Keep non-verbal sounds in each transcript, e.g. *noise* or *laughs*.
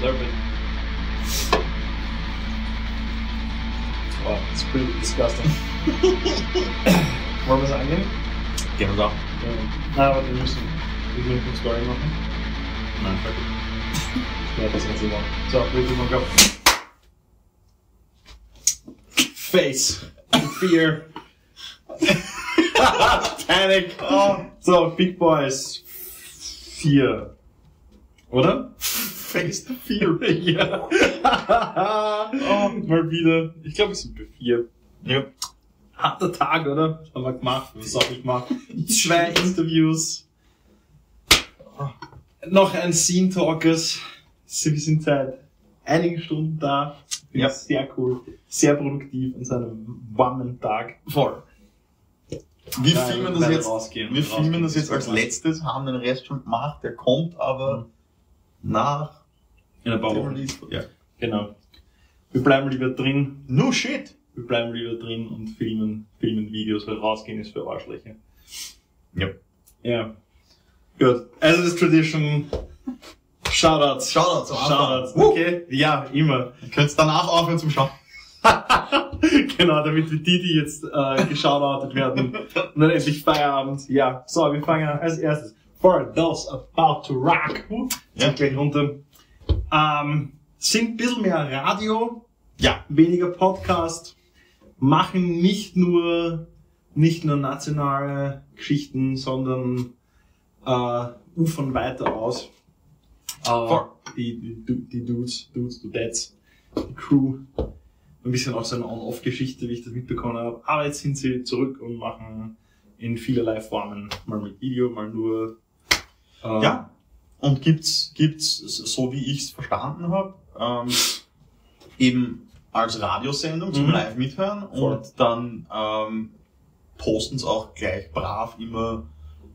Serve it. Wow, it's pretty disgusting. Wollen wir es angehen? Gehen wir da. Ja. Ah, aber wir müssen, wir müssen eine Story machen. Nein, fertig. Ja, das hat sie gemacht. So, wir tun mal go. Face. Fear. *laughs* *laughs* Panic. Oh. So, Big Boys. Vier. Oder? Face the fear. ja. *laughs* oh, mal wieder. Ich glaube, es sind bei vier. Ja. Harter Tag, oder? Haben wir gemacht. Was hab ich gemacht? Zwei Interviews. Noch ein Scene Talkers. Wir sind seit einigen Stunden da. Finde Ja. Sehr cool. Sehr produktiv an seinem warmen Tag. Voll. Wir Ja, filmen das jetzt, rausgehen. wir filmen Rausgehen. das jetzt als letztes, haben den Rest schon gemacht, der kommt aber nach In ein paar dem Wochen. Ja. Genau. Wir bleiben lieber drin. No shit. Wir bleiben lieber drin und filmen, filmen Videos, weil rausgehen ist für Arschlöcher. Ja. Ja. Gut. As is tradition. Shoutouts. Shoutouts. Shoutouts. Okay. Ja, immer. Ihr könnt danach aufhören zum Schauen. *laughs* genau, damit die, die jetzt äh, geshoutoutet werden, und dann endlich Feierabend. Ja, so, wir fangen als erstes. For those about to rock. Ja. gleich runter. Ähm, sind ein bisschen mehr Radio, Ja. weniger Podcast, machen nicht nur, nicht nur nationale Geschichten, sondern äh, ufern weiter aus. Äh, die, die, die Dudes, Dudes, Dudettes, die Crew. Ein bisschen auch so eine On-Off-Geschichte, wie ich das mitbekommen habe. Aber jetzt sind sie zurück und machen in vielerlei Formen, mal mit Video, mal nur. Äh, Ja. Und gibt's, gibt's, so wie ich's verstanden habe, ähm, eben als Radiosendung zum Mhm. Live mithören Voll. und dann ähm, posten's auch gleich brav immer,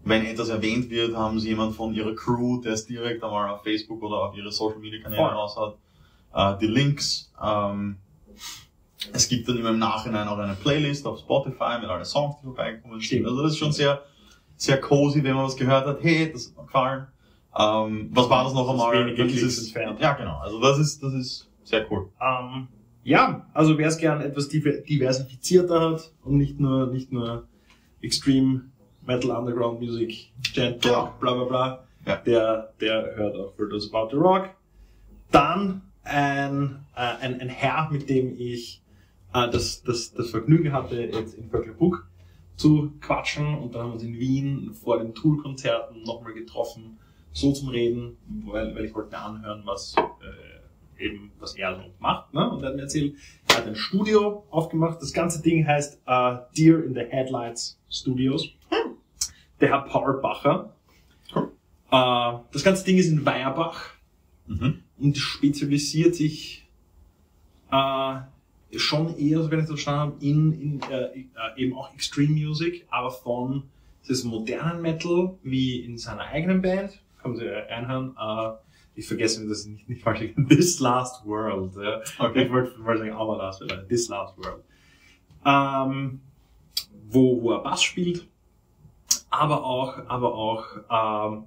wenn etwas erwähnt wird, haben sie jemand von ihrer Crew, der es direkt einmal auf Facebook oder auf ihre Social Media Kanäle raus hat, äh, die Links. Ähm, es gibt dann immer im Nachhinein auch eine Playlist auf Spotify mit allen Songs, die vorbeikommen. Stimmt. Also das ist schon sehr, sehr cozy, wenn man was gehört hat. Hey, das hat mir gefallen. Ähm, was war das noch Das einmal? wenige Dann Klicks es- entfernt. Ja, genau. Also das ist, das ist sehr cool. Ähm, ja, also wer es gern etwas diver- diversifizierter hat und nicht nur, nicht nur Extreme Metal Underground Music, Gent. Rock, bla bla bla, Ja. der, der hört auch For Those About the Rock. Dann ein, äh, ein, ein Herr, mit dem ich äh, das, das, das Vergnügen hatte, jetzt in Vöcklerbruck zu quatschen und dann haben wir uns in Wien vor den Tool-Konzerten nochmal getroffen, so zum Reden, weil, weil ich wollte mir anhören, was äh, eben, was er so macht. Ne? Und er hat mir erzählt, er hat ein Studio aufgemacht. Das ganze Ding heißt äh, Deer in the Headlights Studios. Der Herr Paul Bacher. Cool. Äh, das ganze Ding ist in Weierbach Mhm. und spezialisiert sich äh, schon eher, so wenn ich das verstanden habe, in, in äh, äh, eben auch Extreme Music, aber von das modernen Metal wie in seiner eigenen Band. Kann man sich reinhören. Äh, ich vergesse mir das nicht, nicht falsch. *laughs* This Last World. Ja. Ich wollte wollte sagen, aber Last World. This Last World. Ähm, wo, wo er Bass spielt, aber auch, aber auch ähm,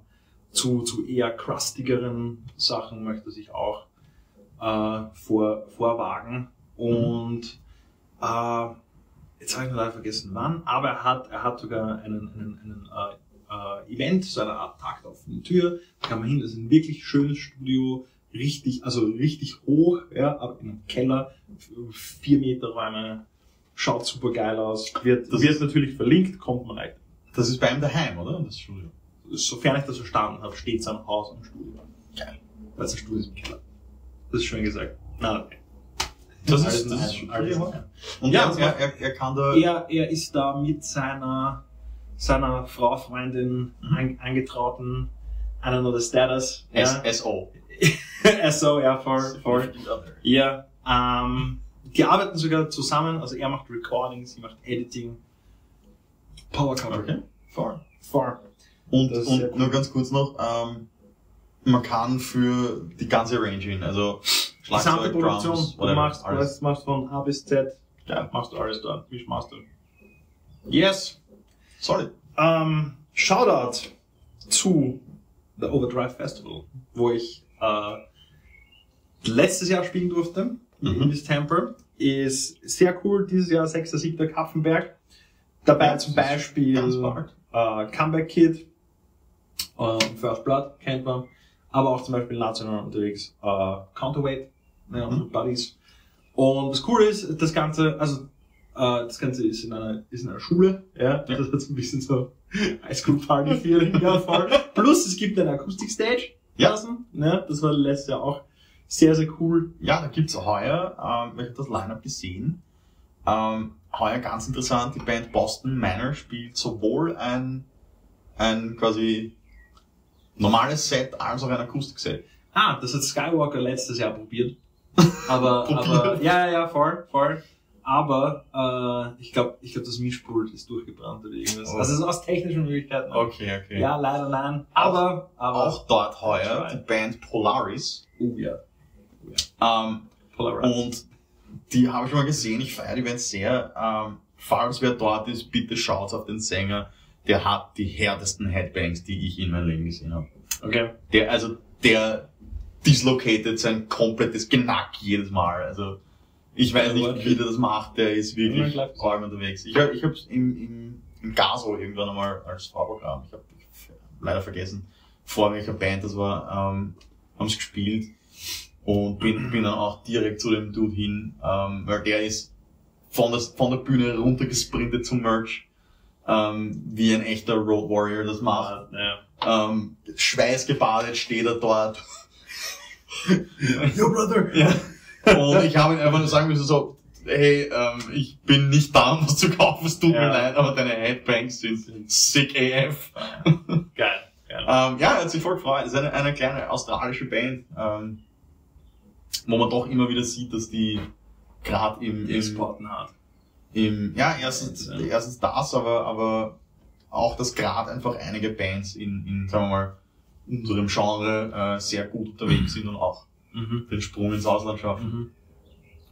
zu, zu eher crustigeren Sachen möchte sich auch äh, vor, vorwagen. Und äh, jetzt habe ich leider vergessen wann, aber er hat, er hat sogar einen, einen, einen äh, äh, Event, so eine Art Takt auf der Tür. Da kann man hin, das ist ein wirklich schönes Studio, richtig, also richtig hoch, ja, aber in einem Keller, vier Meter Räume, schaut super geil aus, wird, Das wird ist- natürlich verlinkt, kommt man rein. Das ist bei ihm daheim, oder? Das Studio. Sofern ich das verstanden habe, steht sein Haus am Studio. Geil. Weil sein Studio ist im Keller. Das ist schön gesagt. Nein, okay. Das ist, das ist schon cool. Und Ja, er, er, er, kann da, Er, er ist da mit seiner, seiner Frau, Freundin, Mhm. an, angetrauten, I don't know the status. Ja. SO. SO, *laughs* ja, voll, voll. Ja, ähm, die arbeiten sogar zusammen, also er macht Recording, sie macht Editing. Power Couple. Okay, voll. Voll. Und, und nur ganz kurz noch, ähm, man kann für die ganze Range hin, also Gesamte Produktion, Drums, du machst, alles. machst von A bis Z, Ja. machst du alles da, Mischmaster. Yes. Solid. Ähm, Shoutout zu The Overdrive Festival, wo ich äh, letztes Jahr spielen durfte Mhm. in Miss Temple. Ist sehr cool, dieses Jahr 6. 7. Kapfenberg. Dabei Ja, zum Beispiel äh, Comeback Kid, äh, First Blood kennt man, aber auch zum Beispiel national unterwegs äh, Counterweight, ne, unsere Mhm. Buddies. Und das Coole ist, das Ganze, also äh, das Ganze ist in einer, ist in einer Schule, ja, Ja. das hat so ein bisschen so Highschool-Party-Feeling, *laughs* ja, voll. Plus es gibt eine Akustik-Stage, Ja. draußen, ne, das war letztes Jahr auch sehr, sehr cool. Ja, da gibt's heuer, ähm, ich habe das Line-Up gesehen, ähm, heuer ganz interessant, die Band Boston Manor spielt sowohl ein, ein quasi normales Set als auch ein Akustikset. Ah, das hat Skywalker letztes Jahr probiert. Aber, *laughs* aber, ja, ja, voll, voll. Aber, äh, ich glaube, ich glaube, das Mischpult ist durchgebrannt oder irgendwas. Oh. Also, so aus technischen Möglichkeiten. Okay, okay. Ja, leider nein. Aber, aber, Auch dort heuer die Band Polaris. oh ja. Ähm, Polarized. und die habe ich schon mal gesehen, ich feiere die Band sehr. Ähm, falls wer dort ist, bitte schaut auf den Sänger. Der hat die härtesten Headbangs, die ich in meinem Leben gesehen habe. Okay. Der, also, der dislocated sein komplettes Genack jedes Mal. Also, ich weiß nicht, wie der das macht, der ist wirklich allem unterwegs. Ich, ich habe es im, im, im Gaso irgendwann einmal als Vorprogramm, ich habe leider vergessen, vor welcher Band das war, ähm, haben sie gespielt und bin, bin dann auch direkt zu dem Dude hin, ähm, weil der ist von der, von der Bühne runtergesprintet zum Merch, ähm, wie ein echter Road Warrior das macht. Ja. Ähm, schweißgebadet steht er dort. *laughs* Yo, brother! Ja. Und ich habe ihn einfach nur sagen müssen so, hey, ähm, ich bin nicht da, um was zu kaufen, es tut Ja. mir leid, aber deine Headbangs sind sick AF. *laughs* Geil. Geil. Ähm, ja, er hat sich voll gefreut. Es ist eine, eine kleine australische Band, ähm, wo man doch immer wieder sieht, dass die gerade im, im, Exporten hat. im, ja, erstens, Ja. erstens das, aber, aber auch, dass gerade einfach einige Bands in, in, sagen wir mal, unserem Genre äh, sehr gut unterwegs sind und auch Mhm. den Sprung ins Ausland schaffen. Mhm.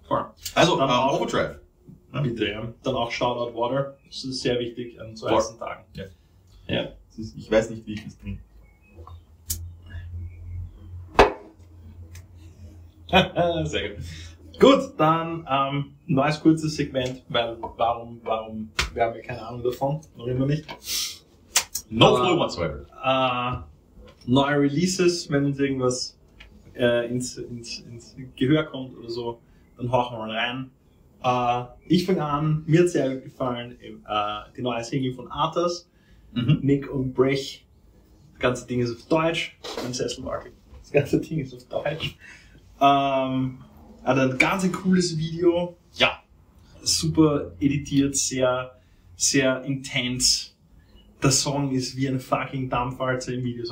Voll. Also, Dann ähm, auch- Overdrive. Ja. Bitte, ja. Dann auch Shoutout Water. Das ist sehr wichtig an so Voll. heißen Tagen. Ja. Ja. Ich weiß nicht, wie ich das trinke. *laughs* Sehr gut. Gut, dann ähm, neues kurzes Segment, weil warum, warum, wir haben ja keine Ahnung davon, noch immer nicht. No Aber- clue whatsoever. Äh, neue Releases, wenn uns irgendwas äh, ins, ins, ins Gehör kommt oder so, dann hauchen wir mal rein. Äh, ich fange an, mir hat sehr gut gefallen, äh, die neue Single von Arthas, Mhm. Nick und Brech. Das ganze Ding ist auf Deutsch. Mein Sesselwackel. Das ganze Ding ist auf Deutsch. Ähm, hat ein ganz cooles Video. Ja. Super editiert, sehr, sehr intens. Der Song ist wie eine fucking Dampfwalze im Video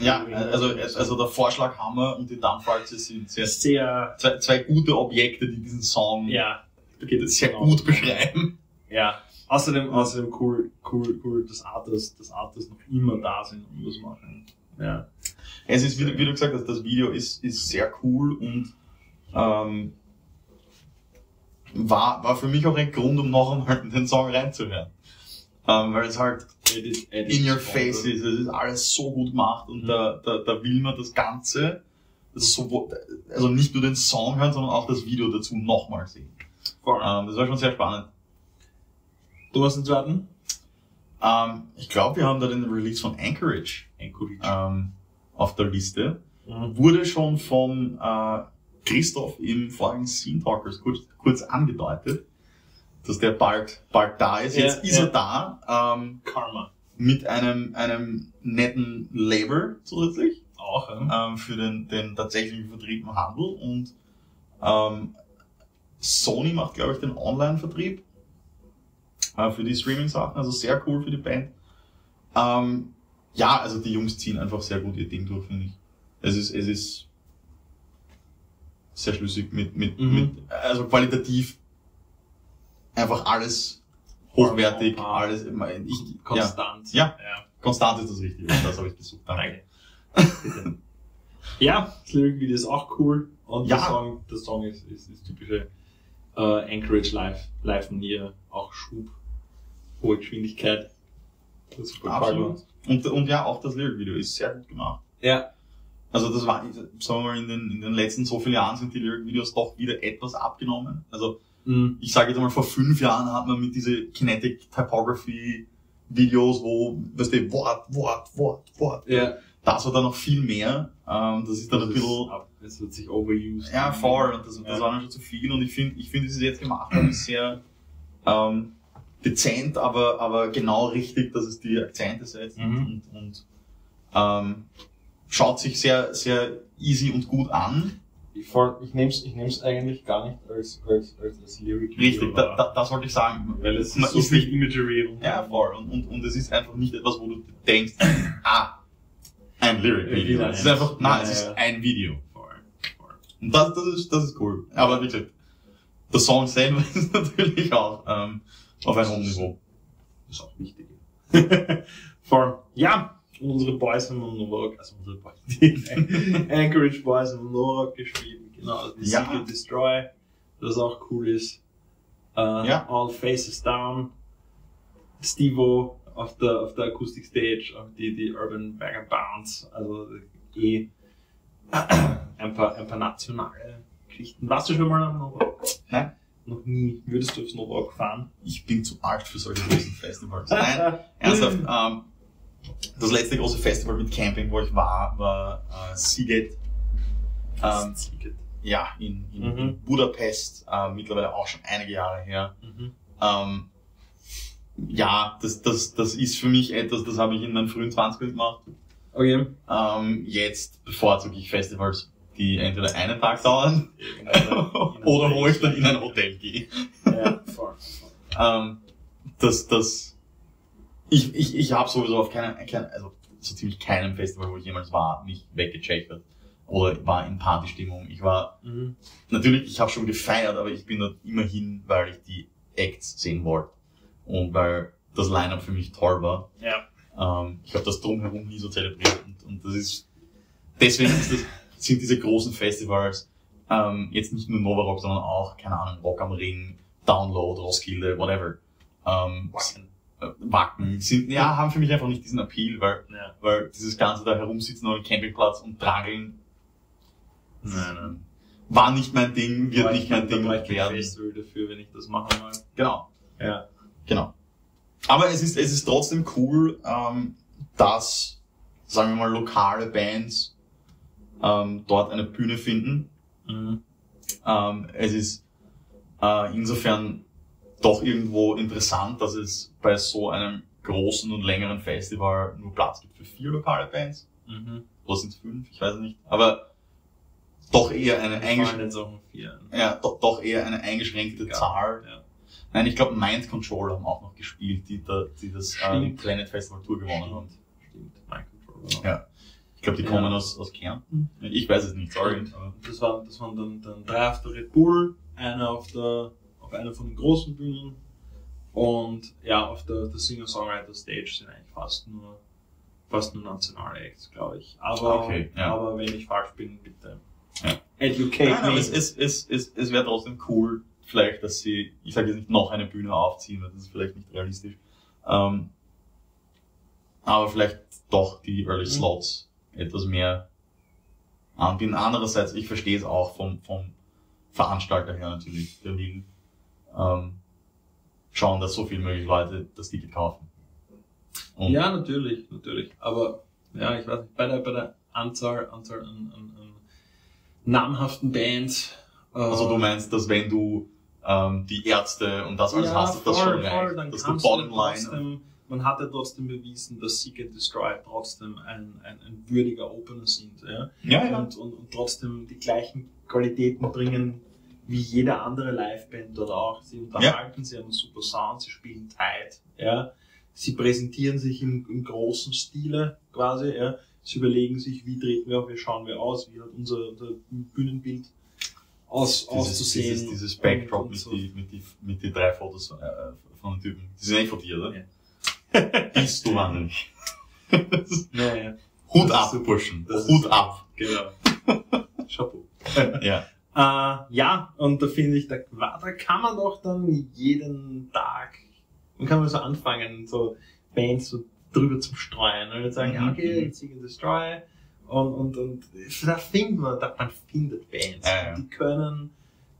Ja, also, also der Vorschlaghammer und die Dampfwalze sind sehr, sehr, zwei, zwei gute Objekte, die diesen Song ja, da geht es sehr genau. gut beschreiben. Ja. Außerdem, außerdem cool, cool, cool, dass Artists, dass Artists noch immer da sind und das machen. Ja. Es ist, wie, du- wie du gesagt hast, das Video ist, ist sehr cool und ähm, war, war für mich auch ein Grund, um noch einmal *laughs* den Song reinzuhören. Ähm, weil es halt Edit, in your face ist, es ist alles so gut gemacht und Mhm. da, da, da will man das Ganze, ist so, also nicht nur den Song hören, sondern auch das Video dazu nochmal sehen. Voll. Ähm, das war schon sehr spannend. Du hast den zweiten? Ähm, ich glaube, wir haben da den Release von Anchorage Anchorage. ähm, auf der Liste. Mhm. Wurde schon von äh, Christoph im vorigen Scene Talkers kurz, kurz angedeutet, dass der bald, bald da ist. Ja, Jetzt ist ja. er da ähm, Karma. mit einem, einem netten Label zusätzlich Auch, ja. ähm, für den, den tatsächlichen Vertrieb im Handel und ähm, Sony macht, glaube ich, den Online-Vertrieb äh, für die Streaming-Sachen, also sehr cool für die Band. Ähm, ja, also die Jungs ziehen einfach sehr gut ihr Ding durch, finde ich. Es ist, es ist sehr schlüssig mit, mit, Mhm. mit, also qualitativ einfach alles hochwertig, alles, ich, ja, Konstant. Ja. ja. konstant ist das Richtige, das habe ich gesucht. Danke. Danke. ja, das Lyric-Video ist auch cool. Und Ja. der Song, der Song ist, ist, ist typische äh, Anchorage Live, Live Manier, auch Schub, hohe Geschwindigkeit. Das ist Absolut. Und, und ja, auch das Lyric-Video ist sehr gut gemacht. Ja. Also das war, sagen wir mal, in den, in den letzten so vielen Jahren sind die Lyric-Videos doch wieder etwas abgenommen. Also. Ich sage jetzt mal, vor fünf Jahren hat man mit diese Kinetic Typography Videos, wo, weißt du, Wort, Wort, Wort, Wort. Ja. Das war dann noch viel mehr. Ähm, das ist dann ein Das bisschen, ist ab- Es wird sich overused. ja, voll. Und das, das Ja. war dann schon zu viel. Und ich finde, ich finde, wie sie es jetzt gemacht haben, ist sehr, ähm, dezent, aber, aber genau richtig, dass es die Akzente setzt Mhm. und, und ähm, schaut sich sehr, sehr easy und gut an. Ich, ich nehme es ich nehm's eigentlich gar nicht als, als, als, als Lyric. Richtig, da, da, das wollte ich sagen. Weil es ist so ist nicht- Imagery und Ja, voll. Und, und, und es ist einfach nicht etwas, wo du denkst, ah, ein Lyric-Video. Wieder Es ist ein- einfach, nein, Ja, es ist ja. ein Video. Voll, voll. Und das, das, ist, das ist cool. Aber wie gesagt, der Song selber *laughs* ist natürlich auch ähm, auf einem hohen Niveau. Das ist auch wichtig. *laughs* Voll. Ja, unsere Boys haben am Novak, also unsere Boys, die *laughs* Anchorage Boys haben am Novak geschrieben, genau, also die Ja. Secret Destroy, das auch cool ist. Äh, Ja. All Faces Down, Stevo auf der, auf der Acoustic Stage, auch die, die Urban Bounce, also eh *clears throat* ein paar, ein paar nationale Geschichten. Warst du schon mal am Novak? Nein. Noch nie. Würdest du aufs Novak fahren? Ich bin zu alt für solche großen Festivals. Nein, *laughs* ernsthaft. Ähm, das letzte große Festival mit Camping, wo ich war, war äh, Seagate. Ähm, ja, in, in, Mhm. Budapest, äh, mittlerweile auch schon einige Jahre her. Mhm. Ähm, ja, das, das, das ist für mich etwas, das habe ich in meinen frühen 20ern gemacht. Okay. Ähm, jetzt bevorzuge ich Festivals, die entweder einen Tag dauern *laughs* oder wo ich dann in ein Hotel gehe. Ja, voll. Ähm, das, das, ich, ich, ich habe sowieso auf keinem, kein, also so ziemlich keinem Festival, wo ich jemals war, mich weggecheckt hat. Oder war in Partystimmung. Ich war, Mhm. natürlich, ich habe schon gefeiert, aber ich bin dort immerhin, weil ich die Acts sehen wollte. Und weil das Line-Up für mich toll war. Ja. Ähm, ich habe das drumherum nie so zelebriert. Und, und das ist, deswegen ist das, sind diese großen Festivals, ähm, jetzt nicht nur Nova Rock, sondern auch, keine Ahnung, Rock am Ring, Download, Roskilde, whatever. Ähm, äh, Wacken sind, ja, haben für mich einfach nicht diesen Appeal, weil, Ja. weil dieses ganze da herumsitzen auf dem Campingplatz und drangeln Nein, nein. war nicht mein Ding, wird Aber nicht ich mein Ding brauche ich werden. Festival dafür, wenn ich das machen will. Genau, Ja. genau. Aber es ist, es ist trotzdem cool, ähm, dass, sagen wir mal, lokale Bands ähm, dort eine Bühne finden. Mhm. Ähm, es ist äh, insofern doch irgendwo interessant, dass es bei so einem großen und längeren Festival nur Platz gibt für vier lokale Bands. Mhm. Oder sind es fünf? Ich weiß es nicht. Aber doch eher eine eingeschränkte, ja, doch, doch eher eine eingeschränkte Ja. Zahl. Ja. Nein, ich glaube Mind Control haben auch noch gespielt, die, da, die das äh, Stimmt. Planet Festival Tour gewonnen haben. Stimmt. Mind Control. Ja. Ich glaube, die Ja. kommen aus, aus Kärnten. Ich weiß es nicht, sorry. Das waren, das waren dann, dann drei auf der Red Bull, einer auf der, auf einer von den großen Bühnen und ja, auf der, der Singer-Songwriter Stage sind eigentlich fast nur, fast nur nationale Acts, glaube ich. Aber, Okay, ja. aber wenn ich falsch bin, bitte. Ja. Educate Nein, aber me. es, es, es, es, es wäre trotzdem cool, vielleicht, dass sie, ich sage jetzt nicht noch eine Bühne aufziehen, weil das ist vielleicht nicht realistisch. Ähm, aber vielleicht doch die Early Mhm. Slots etwas mehr anbieten. Andererseits, ich verstehe es auch vom, vom Veranstalter her natürlich, der will ähm, schauen, dass so viel möglich Leute das Ticket kaufen. Und Ja, natürlich, natürlich. Aber ja, ich weiß nicht, bei der, bei der Anzahl, Anzahl an, an, an namhaften Bands. Äh, Also du meinst, dass wenn du ähm, die Ärzte und das alles ja, hast, dass das voll, schon voll, reicht. dann Dass du trotzdem, man hat ja trotzdem bewiesen, dass Seek and Destroy trotzdem ein, ein, ein würdiger Opener sind. Ja? ja, ja. Und, und, und trotzdem die gleichen Qualitäten bringen wie jede andere Liveband dort auch. Sie unterhalten, sie haben einen super Sound, sie spielen tight, ja. Sie präsentieren sich im, im großen Stile quasi, ja. Sie überlegen sich, wie treten wir auf, wie schauen wir aus, wie hat unser, unser Bühnenbild aus, dieses, auszusehen. dieses, dieses Backdrop mit, so. die, mit, die, mit die drei Fotos äh, von den Typen. Die sind nicht von dir, oder? Ja. *laughs* Bist du wahnsinnig. Ja, ja, Hut ab. Burschen. Hut ab. genau. *laughs* Chapeau. Ja. Äh, ja, und da finde ich, da, da kann man doch dann jeden Tag, man kann man so anfangen, so Bands, so drüber zum Streuen. Und dann sagen, ja, Mhm, okay, mhm. jetzt Seek and Destroy. Und, und, und da findet man, da, man findet Bands. Ja, ja. Die können,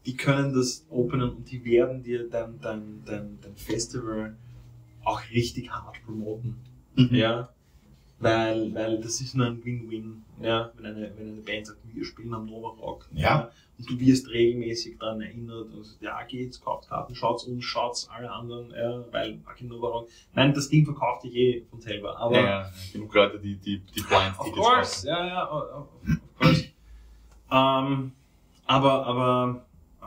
die können das openen und die werden dir dein, dein, dein, dein Festival auch richtig hart promoten. Mhm. Ja. Weil, weil das ist nur ein Win-Win. Ja. Wenn eine, wenn eine Band sagt, wir spielen am Nova Rock. Ja. Und du wirst regelmäßig daran erinnert und sagst, ja, geht's, kauft Karten, schaut's uns, schaut's alle anderen, ja, weil fucking Nova Rock. Nein, das Ding verkauft dich eh von selber. Aber ja, ja, genug Leute, die, die, die Blind of Tickets course, ja, ja, of of course. ähm, aber, aber,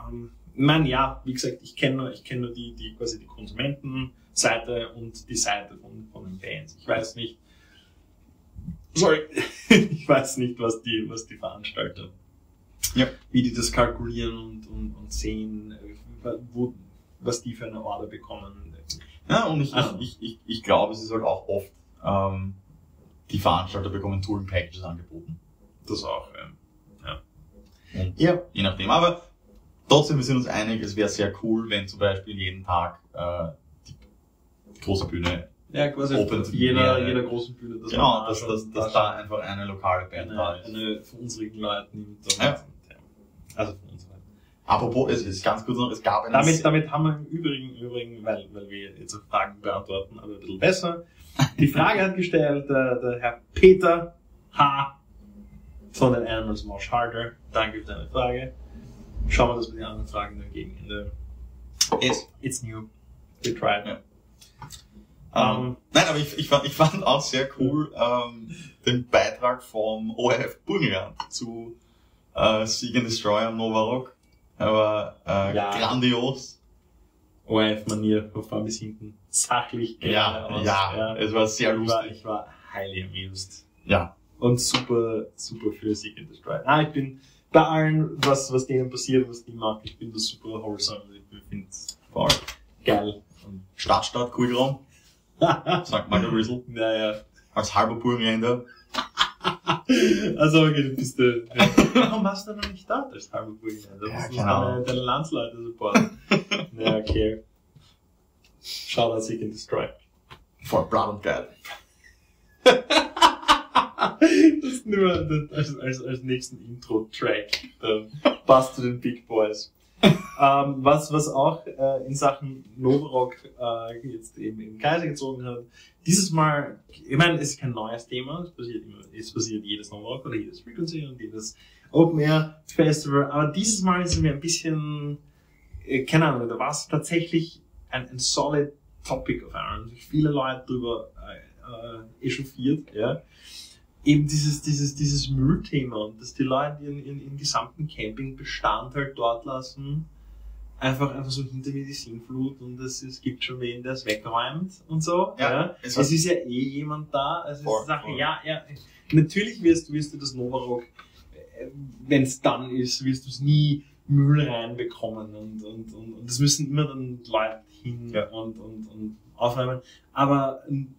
ähm, ich meine, ja, wie gesagt, ich kenne nur, ich kenne nur die, die, quasi die Konsumentenseite und die Seite von, von den Bands. Ich weiß nicht, sorry, *laughs* ich weiß nicht, was die, was die Veranstalter, Ja. wie die das kalkulieren und, und, und sehen, äh, wo, was die für eine Order bekommen. Ja, und ich, Ah. ich, ich, ich, glaube, es ist halt auch oft, ähm, die Veranstalter bekommen Touring Packages angeboten. Das auch, ähm, Und ja. je nachdem. Aber trotzdem, wir sind uns einig, es wäre sehr cool, wenn zum Beispiel jeden Tag äh, die große Bühne, Ja, quasi Open auf jeder, jeder großen Bühne. dass genau, man dass, schon- dass, dass da einfach eine lokale Band da eine, ist. eine von unseren Leuten nimmt. Ja. Also von uns. Apropos, es ist ganz noch, es gab eine Damit, damit haben wir im Übrigen, im Übrigen weil, weil wir jetzt auch Fragen beantworten, aber ein bisschen besser. Die Frage hat gestellt der, der Herr Peter H. von den Animals Mosh Harder. Danke für deine Frage. Schauen wir, dass wir die anderen Fragen dann gegen Ende. Yes. It's new. We tried. Ja. Ähm, Ähm, nein, aber ich, ich, fand, ich fand auch sehr cool ähm, den Beitrag vom ORF Burgenland zu äh, Sieg and Destroy am Nova Rock. Er war äh, Ja. grandios. ORF-Manier von vorn bis hinten. Sachlich Ja, geradeaus. ja, es war sehr ich war, lustig. ich war highly amused. Ja, Und super, super für Sieg and Destroy. Ah, ich bin bei allen, was, was denen passiert, was die mag, ich bin da super wholesome. Ich finde es voll. geil. Stadtstadt, Kugelraum, sagt mal der Rizzle, naja. als halber Burgenländer. *laughs* Also, okay, du bist der. *laughs* Warum warst du noch nicht da, als halber Burgenländer? Du Ja, musst keine deine, Landsleute supporten. ja, okay. Schau da Sieg and Destroy. Voll Blood und geil. das ist nur als, als, als nächsten Intro-Track. Dann passt zu den Big Boys. Ähm, was, was auch äh, in Sachen Novarock äh, jetzt eben in Kaiser gezogen hat, dieses Mal, ich meine, es ist kein neues Thema, es passiert immer, es passiert jedes Novarock oder jedes Frequency und jedes Open Air Festival, aber dieses Mal ist es mir ein bisschen, äh, keine Ahnung, da war es tatsächlich ein, ein solid Topic auf einmal, viele Leute drüber äh, äh, echauffiert, ja. Eben dieses, dieses, dieses Müllthema und dass die Leute ihren, ihren, ihren gesamten Campingbestand halt dort lassen, einfach, einfach so hinter mir die Sinnflut und es, es gibt schon wen, der es wegräumt und so. Ja, Es, es war- ist ja eh jemand da. Also es Voll, ist Sache, ja, ja. Natürlich wirst, wirst du das Novarock, wenn es dann ist, wirst du es nie Müll reinbekommen und, und, und, und das müssen immer dann Leute hin Ja. und, und, und aufräumen. Aber ähm,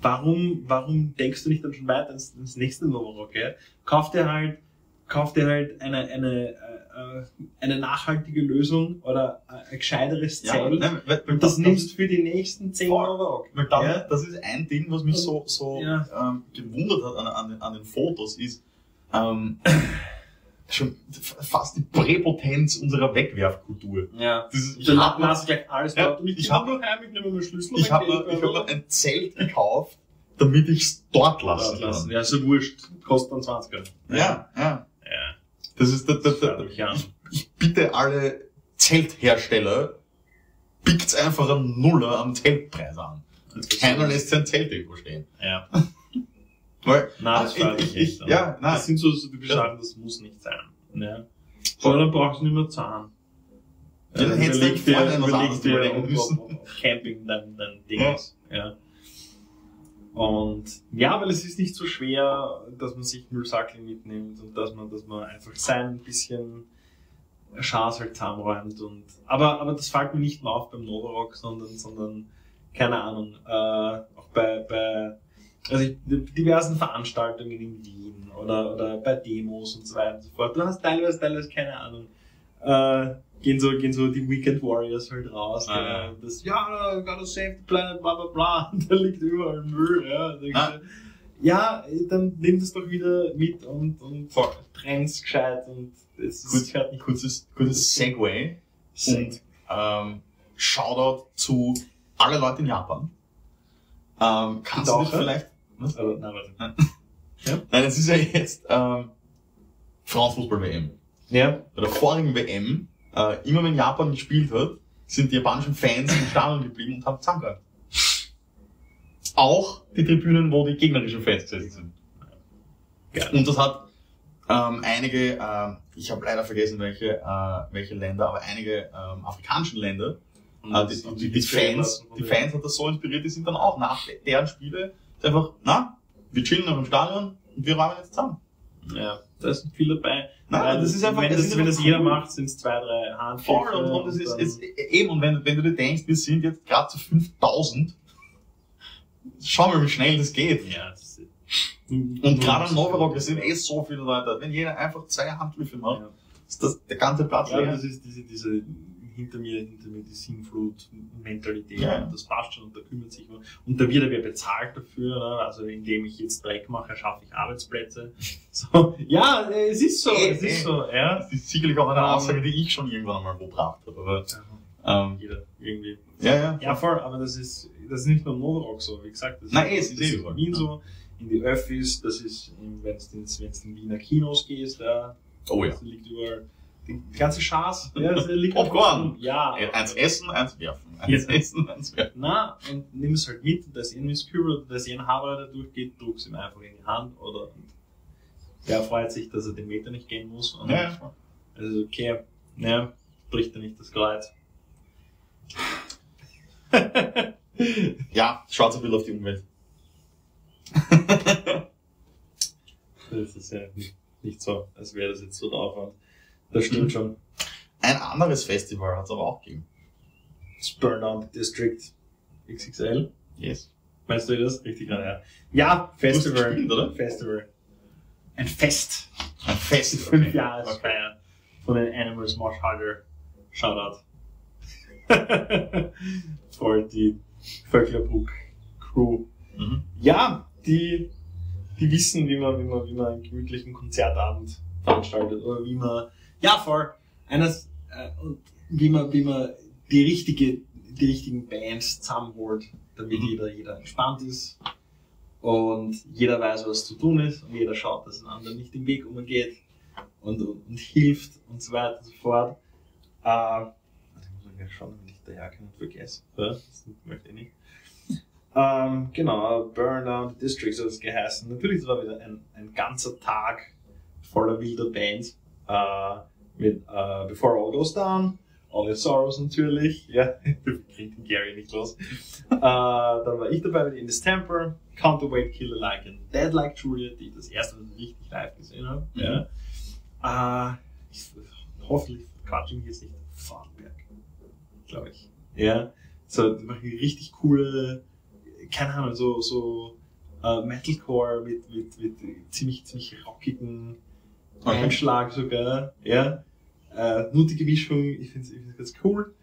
warum, warum denkst du nicht dann schon weiter ins, ins nächste Novarock? Ja? Kauf dir halt, kauf dir halt eine, eine, äh, äh, eine nachhaltige Lösung oder äh, ein gescheiteres Ja, Zelt nein, weil, weil und das nimmst für die nächsten zehn Voll. Novarock. Weil dann, Ja. das ist ein Ding, was mich so, so Ja. ähm, gewundert hat an, an, den- an den Fotos, ist ähm, schon fast die Präpotenz unserer Wegwerfkultur. Ja. Das ist, ich habe gleich alles Ja, dort ich, noch heim, ich nehme meinen Schlüssel ich mein hab, Geld, mir- ich oder? hab mir ein Zelt gekauft, damit ich es dort lassen lassen. kann. Ja, so wurscht. Kostet dann 20 Euro. Ja, ja. Das ist der, der, der, ich, ich bitte alle Zelthersteller, pickt einfach einen Nuller am Zeltpreis an. Keiner lässt sein Zelt irgendwo stehen. Ja. *laughs* Weil, Na, das fand ich, ich ich, echt. ja, nein, Das sind so, die Sachen, das muss nicht sein. Ja. So, dann brauchst du nicht mehr Zahn. Ja, dann hättest du dir vorher was überleg anderes dir, ob- Camping dein, dein Ding ist. Ja. Und ja, weil es ist nicht so schwer, dass man sich Müllsackel mitnimmt und dass man, dass man einfach sein bisschen Schaß halt zusammenräumt und, aber, aber das fällt mir nicht nur auf beim Novarock, sondern, sondern, keine Ahnung, äh, auch bei, bei, also ich, diversen Veranstaltungen in Wien oder, oder bei Demos und so weiter und so fort. Du hast teilweise, teilweise, keine Ahnung, äh, gehen so, gehen so die Weekend Warriors halt raus. Ah, ja. ja. Das, ja, gotta save the planet, bla bla bla. Und *laughs* da liegt überall Müll, ja. Ah. ja, dann nimm das doch wieder mit und, und Voll. trenn's gescheit und es Kurz, ist nicht kurzes, kurzes Segway. Seg- Und ähm, Shoutout zu alle Leute in Japan. Ähm, kannst du dich vielleicht... Was? Aber, *laughs* nein, warte. Nein, es ist ja jetzt ähm, Frauenfußball-WM. Ja. Bei der vorigen WM, äh, immer wenn Japan gespielt hat, sind die japanischen Fans im Stadion geblieben und haben zusammengehalten. Auch die Tribünen, wo die gegnerischen Fans gesessen sind. Geil. Und das hat ähm, einige, ähm, ich habe leider vergessen, welche, äh, welche Länder, aber einige ähm, afrikanischen Länder, äh, die, die, die, Fans, die Fans hat das so inspiriert, die sind dann auch nach deren Spiele einfach, na, wir chillen noch im Stadion und wir räumen jetzt zusammen. Ja, da ist viel dabei. Nein, Weil das ist einfach, wenn das das, ist wenn das jeder cool. macht, sind es zwei, drei Handgriffe. Voll, und, und es ist, es, eben, und wenn, wenn du dir denkst, wir sind jetzt gerade zu 5000, schau mal, wie schnell das geht. ja, das ist, Und gerade in Novarock, es sind eh so viele Leute, wenn jeder einfach zwei Handgriffe macht, Ja. ist das der ganze Platz Ja, leer. das ist diese, diese hinter mir, hinter mir die Sinnflut-Mentalität. Ja. Und das passt schon und da kümmert sich jemand. Und da wird er wer bezahlt dafür. Ne? Also indem ich jetzt Dreck mache, schaffe ich Arbeitsplätze. *laughs* So, ja, äh, es ist so, Eh, es ist eh. so, ja. Das ist sicherlich auch eine Ähm, Aussage, die ich schon irgendwann einmal gebracht habe. Aber, ähm, Jeder irgendwie. ja, ja. Ja, voll, aber das ist, das ist nicht nur im Novarock so, wie gesagt. Das Nein, ist, das eh ist in Wien so, in die Öffis, das ist, in- wenn du ins, wenn's in Wiener Kinos gehst, ja, Oh ja. das liegt überall, die, ganze Chance, ja, Popcorn. Ja. Äh, Eins essen, eins werfen. Eins Ja. essen, eins werfen. Na, und nimm es halt mit, dass ein Mistkübel oder dass ein Haber da durchgeht, druck's ihm einfach in die Hand oder der freut sich, dass er den Meter nicht gehen muss. Und Ja. Also okay, ja, bricht er nicht das Kreuz. *laughs* ja, schaut ein bisschen auf die Umwelt. Das ist ja nicht, nicht so, als wäre das jetzt so der Aufwand. Das stimmt Mhm. schon. Ein anderes Festival hat es aber auch gegeben. Das Burnout District XXL. Yes. Meinst du das? Richtig, ja. Ja, ja Festival. gespielt, oder? Festival. Ein Fest. Ein Die Festival. fünf Jahresfeier von den Animals Marsh Harder. Shoutout. *laughs* Voll die Vöcklerbruck Crew. Mhm. Ja, die, die wissen, wie man, wie man, wie man einen gemütlichen Konzertabend veranstaltet. Oder wie man, ja, voll, eines, äh, und wie man, wie man die richtige, die richtigen Bands zusammenholt, damit Mhm. jeder, jeder entspannt ist. Und jeder weiß, was zu tun ist. Und jeder schaut, dass ein anderer nicht den Weg umgeht. Und, und, und hilft und so weiter und so fort. Äh, ich muss mal schauen, damit ich da ja keinen vergesse. Ja, Das möchte ich nicht. Ähm, genau, Burnout District soll es geheißen. Natürlich, es war wieder ein, ein ganzer Tag voller wilder Bands. Äh, mit äh, Before All Goes Down, All Your Sorrows natürlich. *laughs* Ja, *laughs* du kriegst den Gary nicht los. äh, dann war ich dabei mit In This Temper, Counterweight Killer Like and Dead Like Julia, die ich das erste Mal richtig live gesehen habe. Mhm. Ja. Äh, ich, hoffentlich quatschen wir jetzt nicht Farnberg, glaube ich. Ja, so die machen richtig coole, keine Ahnung, so so äh, Metalcore mit, mit, mit ziemlich ziemlich rockigen Okay. Einschlag sogar, ja. Äh, nuttige Mischung, ich finde es ich find's ganz cool.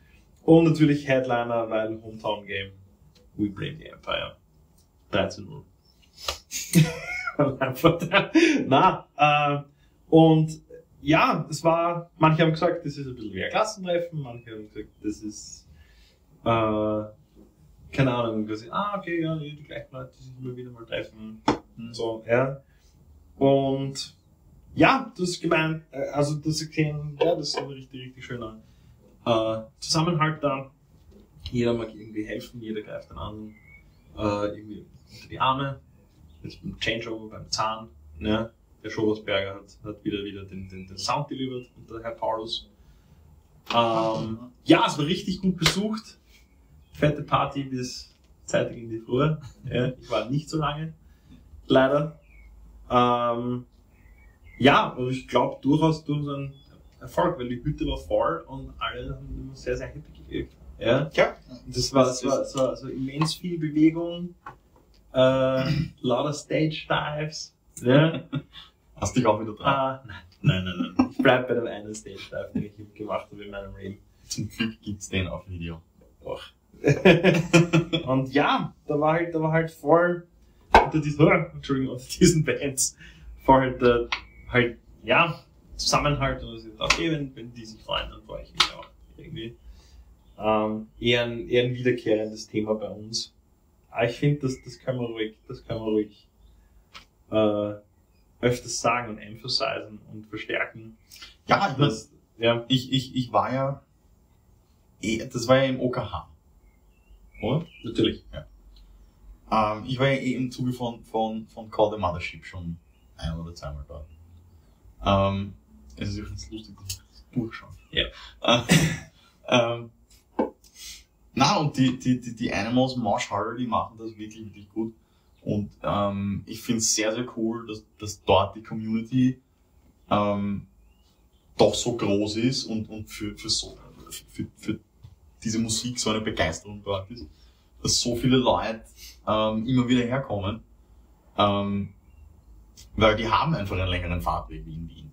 Und natürlich Headliner, weil Hometown Game, We Blame the Empire. 13-0. Einfach da. Na, äh, und ja, es war, manche haben gesagt, das ist ein bisschen wie ein Klassentreffen, manche haben gesagt, das ist, äh, keine Ahnung, quasi, ah, okay, ja, die gleichen Leute, die sich immer wieder mal treffen, Mhm. so, ja. Und, ja, das ist gemeint, äh, also das erkennen, ja, das ist ein richtig, richtig schöner äh, Zusammenhalt da. Jeder mag irgendwie helfen, jeder greift den anderen äh, irgendwie unter die Arme. Jetzt beim Changeover, beim Zahn, ne? Der Schobersberger hat, hat wieder wieder den, den, den Sound delivered und der Herr Paulus. Ähm, ja, es war richtig gut besucht. Fette Party bis zeitig in die Früh. Ja, ich war nicht so lange, leider. Ähm, ja, und ich glaube durchaus durch ein Erfolg, weil die Hütte war voll und alle haben immer sehr, sehr happy gewirkt. Ja, Ja. das war, Das war, das war so immens viel Bewegung, äh, lauter Stage Dives. Ja, *laughs* Hast dich auch wieder dran. äh, nein. Nein, nein, nein. Ich bleib bei dem einen Stage Dive, den ich gemacht habe in meinem Leben. Zum Glück gibt's den auf Video. Och. *laughs* und ja, da war halt, da war halt voll unter diesen, *laughs* Entschuldigung, unter diesen Bands voll halt, äh, halt, ja, Zusammenhalt und ich dachte, okay, wenn, wenn die sich freuen, dann freue ich mich auch irgendwie. Ähm, eher, ein, eher ein wiederkehrendes Thema bei uns. Aber ich finde, das, das können wir ruhig, das können wir ruhig äh, öfters sagen und emphasisen und verstärken. Ja, ich, Das, ja, ich, ich, ich war ja, eh, das war ja im OKH. Oder? natürlich. Ähm, ich war ja eh im Zuge von, von, von Call the Mothership schon ein oder zweimal dort. Ähm, es ist übrigens lustig, dass ich das durchschaue. Ja. Äh, ähm, na, und die, die, die, die Animals Marsh Harder, die machen das wirklich, wirklich gut. Und ähm, ich finde es sehr, sehr cool, dass, dass dort die Community ähm, doch so groß ist und, und für, für, so, für, für diese Musik so eine Begeisterung dort ist, dass so viele Leute ähm, immer wieder herkommen. Ähm, weil die haben einfach einen längeren Fahrtweg wie in Wien.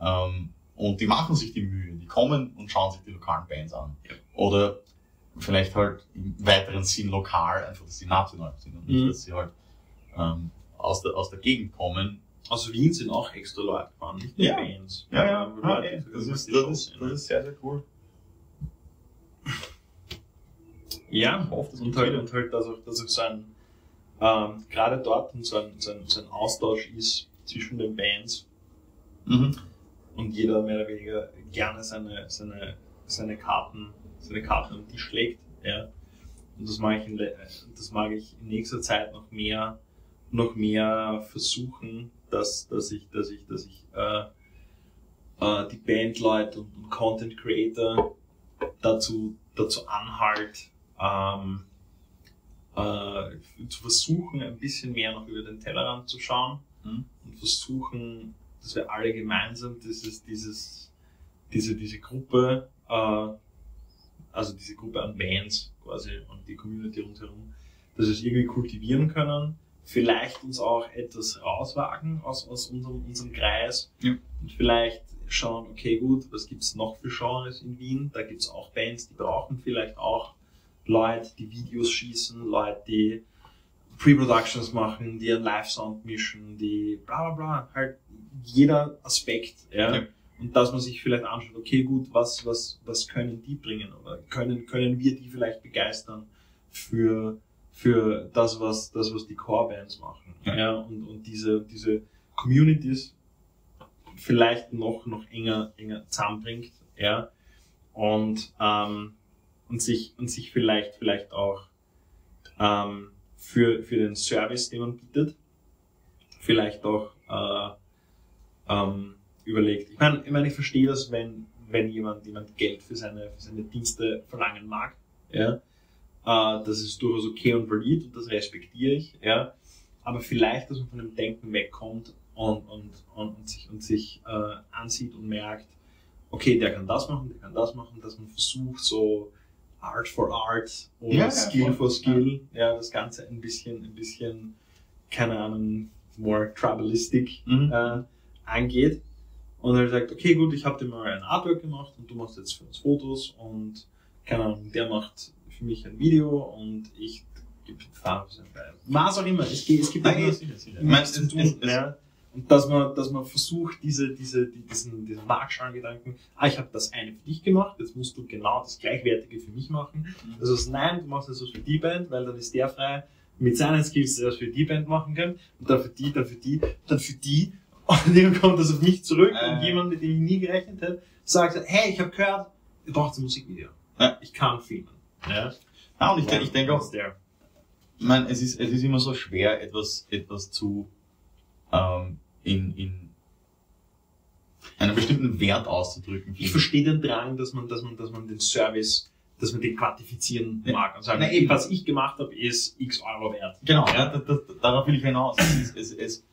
Ähm, und die machen sich die Mühe, die kommen und schauen sich die lokalen Bands an. Ja. Oder vielleicht halt im weiteren Sinn lokal, einfach, dass sie national sind und nicht, Mhm. dass sie halt ähm, aus, der, aus der Gegend kommen. Aus Wien sind auch extra Leute gefahren, nicht nur Ja. Bands. Ja, Ja, Leute, die das, sogar ist, das, ist, sehen, das ne? ist sehr, sehr cool. Ja, das und halt, und halt, dass auch, dass auch so ein, ähm, gerade dort so ein, so, ein, so ein Austausch ist zwischen den Bands Mhm. und jeder mehr oder weniger gerne seine, seine, seine Karten, seine Karten am Tisch legt, ja. Und das mag ich in, das mag ich in nächster Zeit noch mehr, noch mehr versuchen, dass, dass ich, dass ich, dass ich, äh, äh, die Bandleute und, und Content Creator dazu, dazu anhalt, ähm, äh, zu versuchen, ein bisschen mehr noch über den Tellerrand zu schauen Mhm. und versuchen, dass wir alle gemeinsam dieses, dieses, diese, diese Gruppe, äh, also diese Gruppe an Bands quasi und die Community rundherum, dass wir es irgendwie kultivieren können, vielleicht uns auch etwas rauswagen aus, aus unserem, unserem Kreis Ja. und vielleicht schauen, okay gut, was gibt's noch für Genres in Wien? Da gibt's auch Bands, die brauchen vielleicht auch Leute, die Videos schießen, Leute, die Pre-Productions machen, die einen Live-Sound mischen, die bla bla bla, halt jeder Aspekt, ja. Ja. Und dass man sich vielleicht anschaut, okay, gut, was, was, was können die bringen? Oder können, können wir die vielleicht begeistern für, für das, was, das, was die Core-Bands machen? Ja. Ja, und, und diese, diese Communities vielleicht noch, noch enger, enger zusammenbringt, ja. Und, ähm, und sich, und sich vielleicht, vielleicht auch, ähm, für, für den Service, den man bietet, vielleicht auch, äh, ähm, überlegt. Ich meine, ich, meine, ich verstehe das, wenn, wenn jemand, jemand Geld für seine, für seine Dienste verlangen mag, ja. Äh, das ist durchaus okay und valid und das respektiere ich, ja. Aber vielleicht, dass man von dem Denken wegkommt und, und, und, und sich, und sich äh, ansieht und merkt, okay, der kann das machen, der kann das machen, dass man versucht, so Art for Art oder Ja, ja, Skill voll. for Skill, ja. das Ganze ein bisschen, ein bisschen, keine Ahnung, more tribalistic Mhm. äh, angeht. Und er sagt, okay, gut, ich habe dir mal ein Artwork gemacht und du machst jetzt für uns Fotos und keine Ahnung, der macht für mich ein Video und ich gebe Farbe. Was auch immer. Es, es gibt Nein, Es- was zu es- es- ja. Und dass man, dass man versucht, diese, diese, die- diesen, diesen Marktschallgedanken, ah, ich habe das eine für dich gemacht, jetzt musst du genau das Gleichwertige für mich machen. Mhm. Also nein, du machst das was für die Band, weil dann ist der frei mit seinen Skills, der das für die Band machen kann, und dann für die, dann für die, dann für die. Und dann kommt das auf mich zurück und Äh. jemand, mit dem ich nie gerechnet hätte, sagt, hey, ich habe gehört, ihr braucht ein Musikvideo. Ja. Ich kann filmen. Ja. Ja, und ich, denk- ich denke auch, ich meine, es ist, es ist immer so schwer, etwas, etwas zu, ähm, in, in einen bestimmten Wert auszudrücken. Ich verstehe den Drang, dass man, dass man, dass man den Service, dass man den quantifizieren Ja. mag und sagen, Na, eben. was ich gemacht habe, ist x Euro wert. Genau, ja, da, da, darauf will ich hinaus. Es es, es,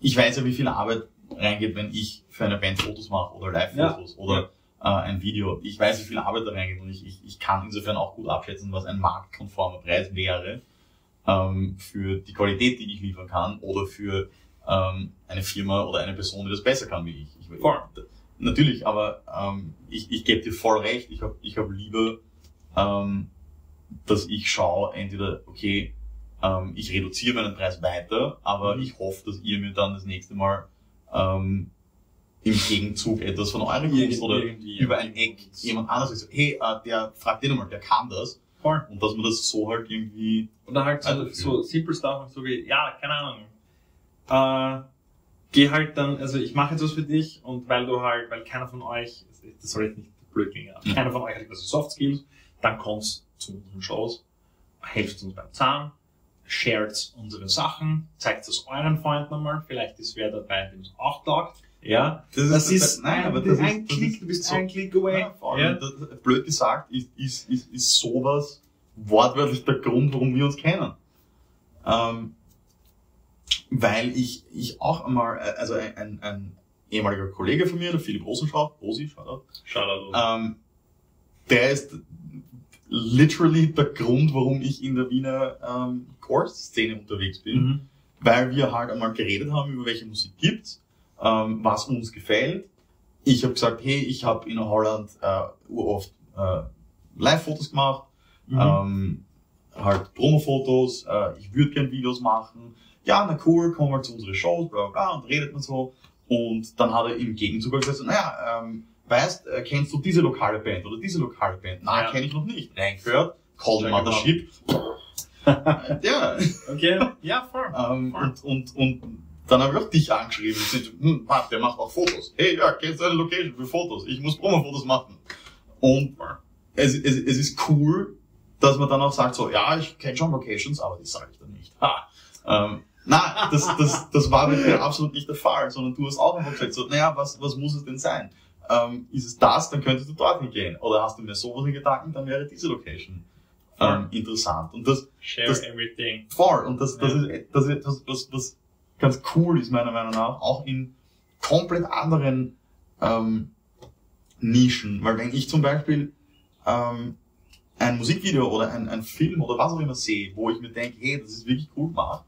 ich weiß ja, wie viel Arbeit reingeht, wenn ich für eine Band Fotos mache oder Live-Fotos oder äh, ein Video. Ich weiß, wie viel Arbeit da reingeht und ich, ich, ich kann insofern auch gut abschätzen, was ein marktkonformer Preis wäre ähm, für die Qualität, die ich liefern kann oder für ähm, eine Firma oder eine Person, die das besser kann wie ich. Ich, Voll. Natürlich, aber ähm, ich, ich gebe dir voll recht. Ich habe ich hab lieber, ähm, dass ich schaue, entweder, okay, ähm, ich reduziere meinen Preis weiter, aber Mhm. ich hoffe, dass ihr mir dann das nächste Mal ähm, im Gegenzug etwas von eurem Kunst oder über ein Eck jemand anderes sagt, hey, äh, der fragt den nochmal, der kann das. Voll. Und dass man das so halt irgendwie, Oder halt so, so simple Stuff, so wie, ja, keine Ahnung. Äh, geh halt dann, also ich mache jetzt was für dich und weil du halt, weil keiner von euch, das soll jetzt nicht blöd klingen, aber Mhm. keiner von euch hat quasi Soft Skills, dann kommst zu unseren Shows, helft uns beim Zahn, shared unsere Sachen, zeigt es euren Freunden nochmal, vielleicht ist wer dabei, dem es auch taugt. Ja, das, ist, nein, aber ein, das ein ist, das Klick, ist du bist so- ein Klick away. Ja, vor Ja. allem, das, blöd gesagt, ist, ist, ist, ist sowas wortwörtlich der Grund, warum wir uns kennen. Ähm, weil ich, ich auch einmal, äh, also ein, ein, ein ehemaliger Kollege von mir, der Philipp Rosenschau, Rosi, Shoutout, Shoutout. ähm, der ist literally der Grund, warum ich in der Wiener ähm, Chorus-Szene unterwegs bin Mhm. weil wir halt einmal geredet haben, über welche Musik gibt's, ähm, was uns gefällt. Ich habe gesagt, hey, ich habe in Holland äh, uroft äh, Live-Fotos gemacht, Mhm. ähm, halt Promo-Fotos, äh, ich würde gern Videos machen. Ja, na cool, kommen wir zu unseren Shows, bla bla bla, und redet man so. Und dann hat er im Gegenzug gesagt, naja, ähm, weißt, äh, kennst du diese lokale Band oder diese lokale Band? Nein, Ja. kenne ich noch nicht. Reingehört, Call the Mothership. *laughs* ja, Okay, ja, voll. ähm, und, und, und dann habe ich auch dich angeschrieben. Hm, Marc, der macht auch Fotos. Hey, ja, kennst du eine Location für Fotos? Ich muss Promo-Fotos machen. Und es, es, es ist cool, dass man dann auch sagt, so, ja, ich kenne schon Locations, aber die sage ich dann nicht. Ha. Ähm, na, das, das, das war bei dir absolut nicht der Fall, sondern du hast auch einfach gesagt, so, naja, was, was muss es denn sein? Ähm, ist es das, dann könntest du dorthin gehen. Oder hast du mir sowas in Gedanken, dann wäre diese Location ähm, interessant. Und das, Share das- everything. Voll. Und das, das, Ja. ist, das, ist, das, das, das ganz cool ist meiner Meinung nach, auch in komplett anderen ähm, Nischen. Weil wenn ich zum Beispiel ähm, ein Musikvideo oder ein, ein Film oder was auch immer sehe, wo ich mir denke, hey, das ist wirklich cool gemacht,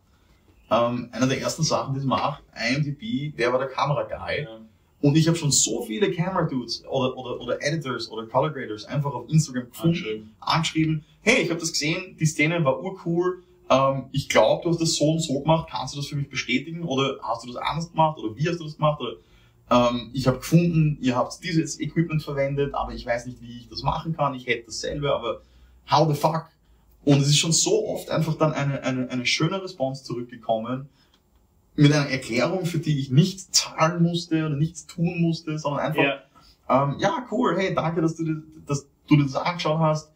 ähm, einer der ersten Sachen, die ich mache, IMDb, wer war der Kamera-Guy? Ja. Und ich habe schon so viele Camera-Dudes oder, oder, oder Editors oder Color Graders einfach auf Instagram gefunden, Anschreiben. angeschrieben, hey, ich habe das gesehen, die Szene war urcool, ähm, ich glaube, du hast das so und so gemacht, kannst du das für mich bestätigen oder hast du das anders gemacht oder wie hast du das gemacht oder ähm, ich habe gefunden, ihr habt dieses Equipment verwendet, aber ich weiß nicht, wie ich das machen kann, ich hätte dasselbe, aber how the fuck? Und es ist schon so oft einfach dann eine, eine, eine schöne Response zurückgekommen, mit einer Erklärung, für die ich nichts zahlen musste oder nichts tun musste, sondern einfach Ja. ähm, ja, cool, hey, danke, dass du, dir- dass du dir das angeschaut hast.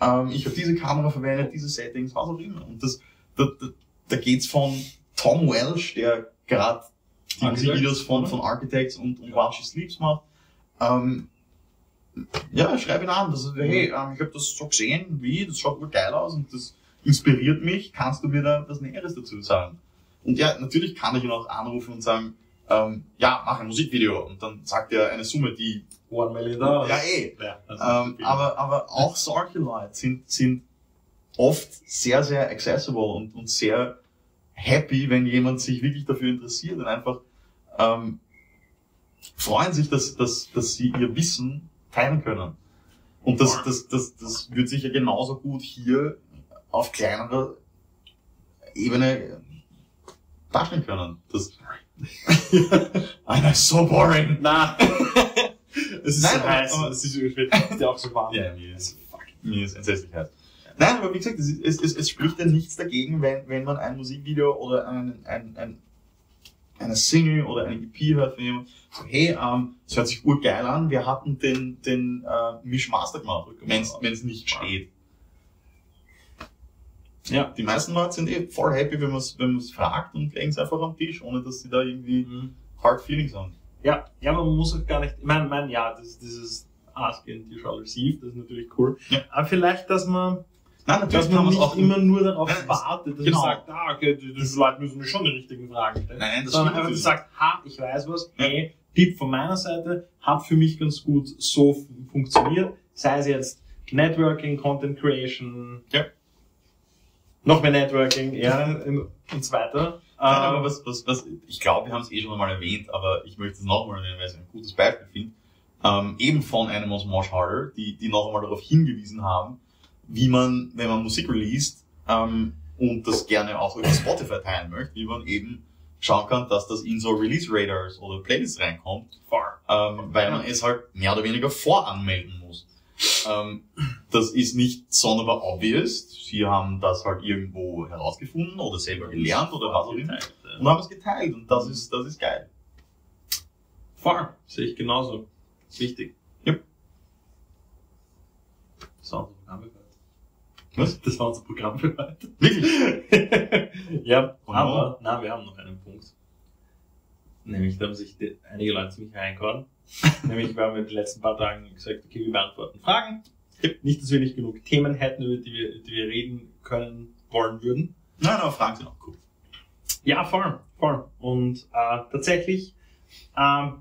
Ähm, ich habe diese Kamera verwendet, diese Settings, was auch immer. Und das, da, da, da geht's von Tom Welsh, der gerade die Architects, Musikvideos von, von Architects und, und While She Sleeps macht. Ähm, ja, schreib ihn an, dass er, hey, ähm, ich habe das so gesehen, wie, das schaut wohl geil aus und das inspiriert mich, kannst du mir da was Näheres dazu sagen? Und ja, natürlich kann ich ihn auch anrufen und sagen, ähm, ja, mach ein Musikvideo. Und dann sagt er eine Summe, die, One Million Dollars. ja eh, Ja, das ist ähm, aber, aber auch solche Leute sind, sind oft sehr, sehr accessible und, und sehr happy, wenn jemand sich wirklich dafür interessiert und einfach ähm, freuen sich, dass, dass, dass sie ihr Wissen teilen können. Und das, das, das, das wird sicher genauso gut hier auf kleinerer Ebene darstellen können. Das *laughs* I know, so boring. Na, *laughs* es ist Nein, so heiß, es ist es ist ja auch so warm. Ja, mir ist, mir ist entsetzlich heiß. Nein, aber wie gesagt, es, es, es, es spricht ja nichts dagegen, wenn, wenn man ein Musikvideo oder ein, ein, ein, eine Single oder eine EP hört von jemandem, so, hey, ähm, es hört sich urgeil an, wir hatten den, den äh, Mischmaster gemacht, wenn es nicht steht. Ja, die meisten Leute sind eh voll happy, wenn man es wenn man's fragt und legen es einfach am Tisch, ohne dass sie da irgendwie Mhm. hard feelings haben. Ja, ja, man muss auch gar nicht, ich meine, mein, ja, das, dieses Ask and you shall receive, das ist natürlich cool. Ja. Aber vielleicht, dass man, Nein, dass natürlich kann man nicht auch immer nur darauf Nein, wartet, dass genau. man sagt, ah, okay, die, die Leute müssen mir schon die richtigen Fragen stellen. Nein, das Sondern einfach, dass sagt, ha, ich weiß was, Ja. hey, Tipp von meiner Seite, hat für mich ganz gut so funktioniert. Sei es jetzt Networking, Content Creation, Ja. noch mehr Networking, ja, *laughs* und so weiter. Nein, aber was, was, was, ich glaube, wir haben es eh schon einmal erwähnt, aber ich möchte es nochmal erwähnen, weil es ein gutes Beispiel finde. Ähm, eben von Animals Mosh Harder, die, die noch einmal darauf hingewiesen haben, wie man, wenn man Musik released, ähm, und das gerne auch über Spotify teilen möchte, wie man eben schauen kann, dass das in so Release Radars oder Playlists reinkommt, ähm, weil man es halt mehr oder weniger voranmelden muss. Ähm, das ist nicht sonderbar obvious. Sie haben das halt irgendwo herausgefunden oder selber gelernt oder was auch immer und haben es geteilt und das ist, das ist geil. Far. Sehe ich genauso. Ist wichtig. Yep. Das war unser Programm für heute. Was? Das war unser Programm für heute. Wirklich? *laughs* ja, Oh aber, na, wir haben noch einen Punkt. Nämlich, da haben sich einige Leute ziemlich reingehauen. *laughs* Nämlich, wir haben in den letzten paar Tagen gesagt, okay, wir beantworten Fragen. Nicht, dass wir nicht genug Themen hätten, über die wir, die wir reden können, wollen würden. Nein, aber Fragen sind auch cool. Ja, voll, voll. Und äh, tatsächlich, ähm,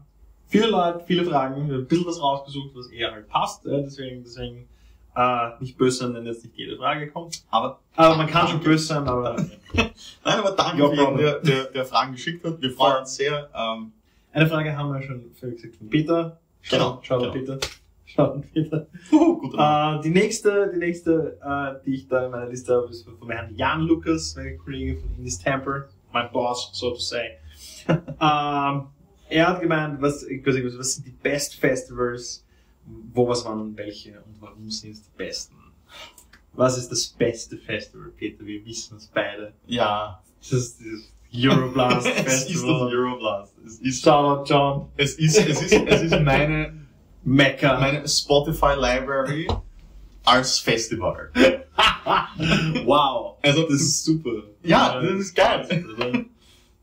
viele Leute, viele Fragen, wir haben ein bisschen was rausgesucht, was eher halt passt. Äh, deswegen, deswegen äh, nicht böse sein, wenn jetzt nicht jede Frage kommt. Aber, Aber man kann schon böse sein, aber *laughs* nein, aber danke Ja, jeden, der, der, der Fragen geschickt hat. Wir freuen uns sehr. Ähm, eine Frage haben wir schon für gesagt von Peter. Genau, Schau genau. Peter. Schau Peter. uh, Name. Äh, die nächste, die nächste, äh, die ich da in meiner Liste habe, ist von Herrn Jan Lukas, mein Kollege von Indies Temper, mein Boss, so to say. *laughs* ähm, er hat gemeint, was, quasi, was sind die Best Festivals, wo was waren welche und warum sind es die besten? Was ist das beste Festival, Peter? Wir wissen es beide. ja, Das ist dieses Euroblast *laughs* es ist das Festival. Euroblast. Es ist, Shoutout John. es ist, es ist, es ist meine, Mecca. meine Spotify Library als Festival. *laughs* wow. Also, Das ist super. Ja, das ist geil.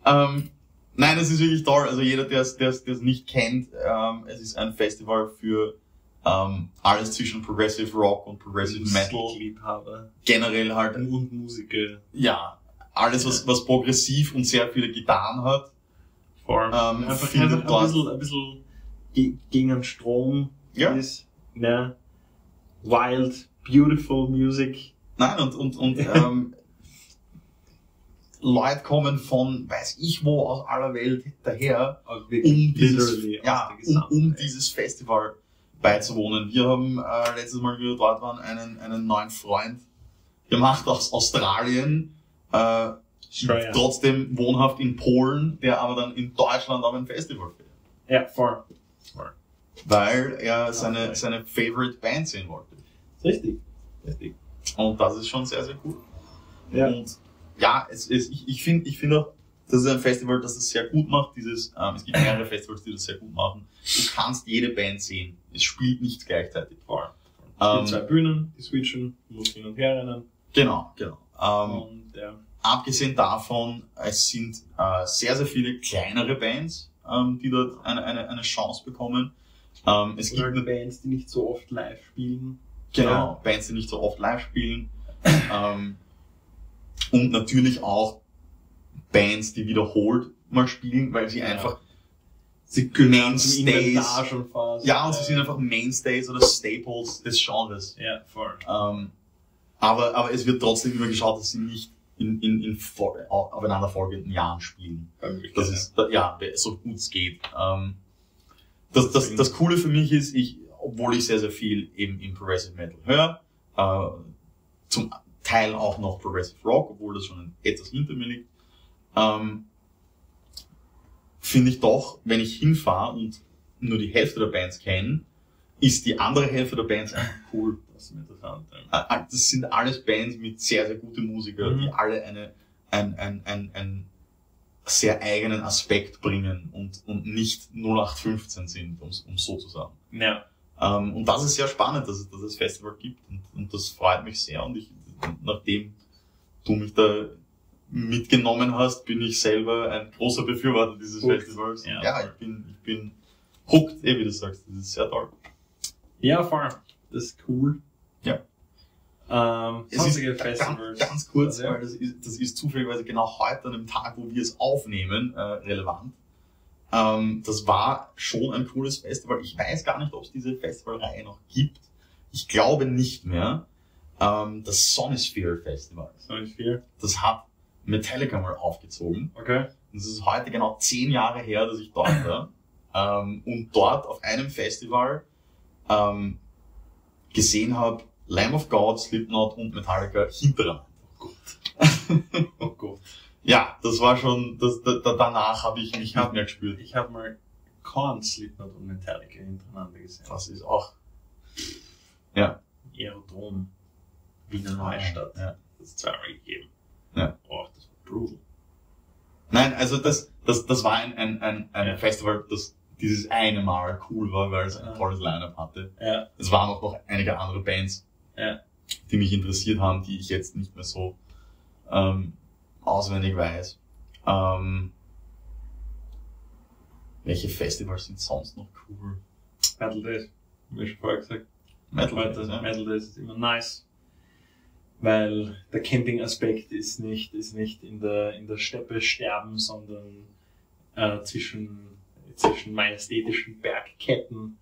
Ähm, nein, es ist wirklich toll. Also jeder, der es nicht kennt, ähm, es ist ein Festival für ähm, alles zwischen Progressive Rock und Progressive Metal. Musikliebhaber. Generell halt, Und Musiker. ja, alles, was, was progressiv und sehr viele Gitarren hat. Vor allem Ähm, einfach, ein dort- bisschen, ein bisschen ge gegen den Strom Ja. ist. Ne? Wild, beautiful music. Nein, und, und, und *laughs* ähm, Leute kommen von weiß ich wo aus aller Welt daher, um dieses, ja, um, um dieses Festival beizuwohnen. Wir haben äh, letztes Mal, wie wir dort waren, einen, einen neuen Freund gemacht aus Australien, äh, Australia. trotzdem wohnhaft in Polen, der aber dann in Deutschland auf ein Festival fährt. Ja, voll. Weil er seine, Okay. seine Favorite Band sehen wollte. Richtig. Richtig. Und das ist schon sehr, sehr cool. Ja. Und ja, es, es, ich, ich finde ich finde auch, das ist ein Festival, das es sehr gut macht. Dieses, ähm, es gibt mehrere Festivals, die das sehr gut machen. Du kannst jede Band sehen. Es spielt nicht gleichzeitig. Es gibt Ähm, zwei Bühnen, die switchen, du musst hin und her rennen. Genau, genau. Ähm, und ja. abgesehen davon, es sind äh, sehr, sehr viele kleinere Bands, ähm, die dort eine, eine, eine Chance bekommen. Ähm, es gibt Oder eine, Bands, die nicht so oft live spielen. genau, Bands, die nicht so oft live spielen. ähm, und natürlich auch Bands, die wiederholt mal spielen, weil sie Ja. einfach Sie können Mainstays. Ja, und sie sind einfach Mainstays oder Staples des Genres. Ja, voll. Ähm, aber, aber es wird trotzdem immer geschaut, dass sie nicht in, in, in vor, aufeinanderfolgenden Jahren spielen. Das ist, ja, so gut es geht. Ähm, das, das, das Coole für mich ist, ich, obwohl ich sehr, sehr viel eben im Progressive Metal höre, äh, zum Teil auch noch Progressive Rock, obwohl das schon etwas hinter mir liegt, ähm, finde ich doch, wenn ich hinfahre und nur die Hälfte der Bands kenne, ist die andere Hälfte der Bands einfach cool. Das ist interessant. Äh, äh, Das sind alles Bands mit sehr, sehr guten Musikern, Mhm. die alle eine, ein, ein, ein, ein sehr eigenen Aspekt bringen und, und nicht 0815 sind, um um so zu sagen. Ja. Ähm, und das ist sehr spannend, dass es, dass es Festival gibt und, und das freut mich sehr und ich, nachdem du mich da mitgenommen hast, bin ich selber ein großer Befürworter dieses Hooked. Festivals. Ja. Ja, ich bin, ich bin hooked, eh wie du sagst, das ist sehr toll. Ja, voll. Das ist cool. Ja. Ähm, Es ist sonstige ganz, Festivals. ganz kurz, Also, ja. weil das ist, das ist zufälligerweise genau heute an dem Tag, wo wir es aufnehmen, äh, relevant. Ähm, das war schon ein cooles Festival. Ich weiß gar nicht, ob es diese Festivalreihe noch gibt. Ich glaube nicht mehr. Ähm, das Sonisphere Festival. So viel. Das hat Metallica mal aufgezogen. Okay. Und es ist heute genau zehn Jahre her, dass ich dort war. *laughs* ähm, und dort auf einem Festival ähm, gesehen habe, Lamb of God, Slipknot und Metallica hintereinander. Oh Gott. *laughs* oh Gott. Ja, das war schon, das, da, da, danach habe ich mich nicht mehr gespürt. Ich habe mal Korn, Slipknot und Metallica hintereinander gesehen. Das ist auch, ja. Aerodrom, Wiener Neustadt. Ja. Das zweimal gegeben. Ja. Oh, brutal. Nein, also das, das, das war ein, ein, ein, ein Ja. Festival, das dieses eine Mal cool war, weil es ein Ja. tolles Line-Up hatte. Ja. Es waren auch noch einige andere Bands, Ja. die mich interessiert haben, die ich jetzt nicht mehr so ähm, auswendig weiß. Ähm, welche Festivals sind sonst noch cool? Metal Days, wie schon vorher gesagt. Metal Metal, Days, ja. Metal Days ist immer nice. Weil der Camping-Aspekt ist nicht, ist nicht in der, in der Steppe sterben, sondern äh, zwischen, zwischen majestätischen Bergketten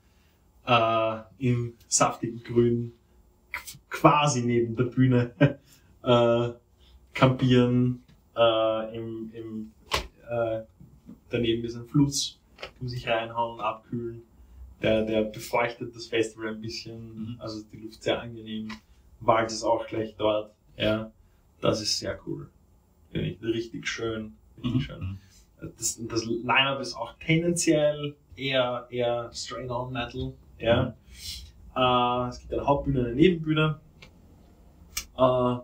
äh, im saftigen Grün qu- quasi neben der Bühne *laughs* äh, campieren. Äh, im, im, äh, daneben ist ein Fluss, wo sich reinhauen, abkühlen. Der, der befeuchtet das Festival ein bisschen, Mhm. also die Luft sehr angenehm. Wald ist auch gleich dort. Ja, das ist sehr cool. Finde ich richtig schön. Richtig Mhm. schön. Das, das Line-Up ist auch tendenziell eher, eher straight on Metal. Ja. Äh, es gibt eine Hauptbühne, eine Nebenbühne. Äh,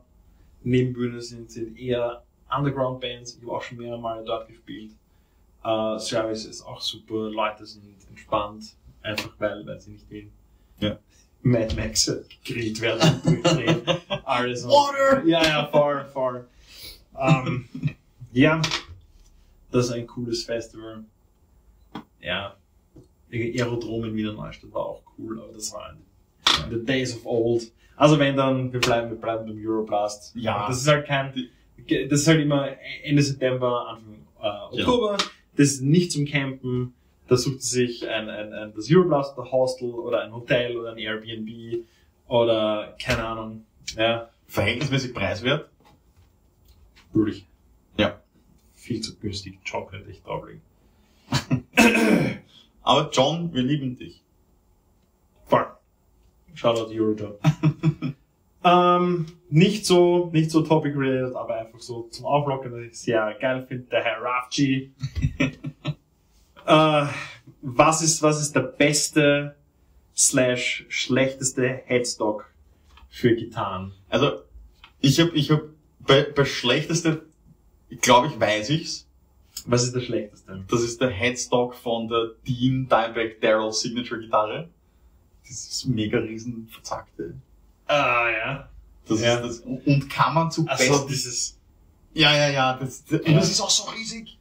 Nebenbühne sind, sind eher Underground-Bands. Ich habe auch schon mehrere Male dort gespielt. Äh, Service ist auch super. Leute sind entspannt. Einfach weil, weil sie nicht wie Ja. Mad Max gegrillt werden. Alles. Water! Ja, ja, voll, voll. Ähm, ja, das ist ein cooles Festival. Ja, Aerodrom in Wiener Neustadt war auch cool, aber das war in the days of old. Also wenn dann, wir bleiben, wir bleiben beim Euroblast. Ja. Das ist halt kein, das ist halt immer Ende September, Anfang äh, Oktober. Das ist nicht zum Campen. Da sucht sie sich ein, ein, ein, das Euroblast Hostel oder ein Hotel oder ein Airbnb oder keine Ahnung. Ja, Verhältnismäßig preiswert. Wirklich. Ja. Viel zu günstig. John könnte ich drauflegen. *coughs* Aber John, wir lieben dich. Voll. Shoutout Eurojob. *laughs* ähm, nicht so, nicht so topic related, aber einfach so zum Auflockern, dass ich sehr geil finde, der Herr Rafji. *laughs* äh, was ist, was ist der beste slash schlechteste Headstock für Gitarren? Also, ich hab, ich hab, bei, bei schlechteste, glaube ich, weiß ich's. Was ist der schlechteste? Das ist der Headstock von der Dean Dimebag Daryl Signature Gitarre. Das ist mega riesen verzackte. Ah, ja. Das Ja. ist das. Und kann man zu Also besten. dieses, Ja, ja, ja. Das, das, und das ist auch so riesig.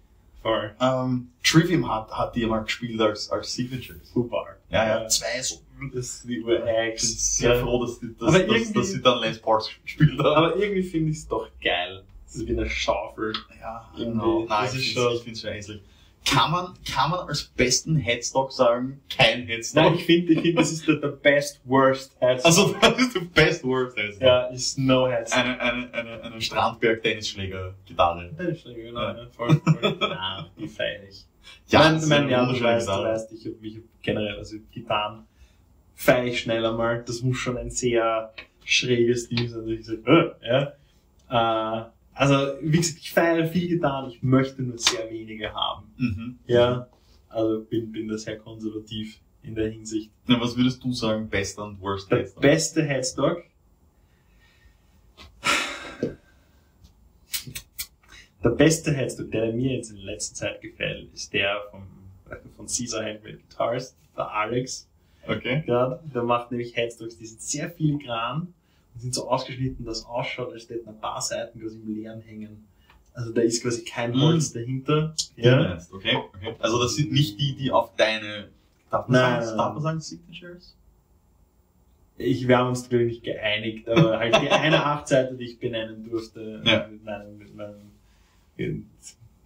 Voll. Ähm, Trivium hat, hat die mal gespielt als, als Signatures. Super. Ja, ja. Zwei so. Das ist die Ich bin sehr froh, dass, die, dass, Aber dass, dass sie dann Les Pauls gespielt haben. Aber irgendwie finde ich es doch geil. Das ist wie eine Schaufel. Ja, Irgendwie, genau. Nein, das ich ist schon- ich finde es schon hässlich. Kann man, kann man als besten Headstock sagen, kein Headstock? Nein, ich finde, ich find, das ist der, der best worst Headstock. also, *laughs* das ist der best worst Headstock. ja, ist no Headstock. Eine, eine, eine, eine Strandberg-Tennisschläger-Gitarre. Tennisschläger, genau. Ja. Ja. Voll, voll. *laughs* Nein, die feier ich. Ja, mein, das mein, ja, du weißt, du weißt, ich habe mich generell, also Gitarren feier ich schneller mal. Das muss schon ein sehr schräges Ding sein, dass ich sage, äh, ja. Äh, also, wie gesagt, ich feiere viel Gitarren, ich möchte nur sehr wenige haben. Mhm. Ja, also bin, bin da sehr konservativ in der Hinsicht. Na, was würdest du sagen, bester und worst Der Headstock? beste Headstock. Der beste Headstock, der mir jetzt in letzter Zeit gefällt, ist der vom, von Caesar Handmade Guitars, der Alex. Okay. gerade. Der macht nämlich Headstocks, die sind sehr filigran und sind so ausgeschnitten, dass es ausschaut, als hätten ein paar Seiten quasi im Leeren hängen. Also da ist quasi kein Mhm. Holz dahinter. Ja. Okay, okay. Also das sind nicht die, die auf deine, darf man, Nein, sagen, darf man sagen Signatures? Ich, wir haben uns glaube ich nicht geeinigt, aber halt die eine Achtseite, die ich benennen durfte, Ja. mit meinem, mit meinem, mit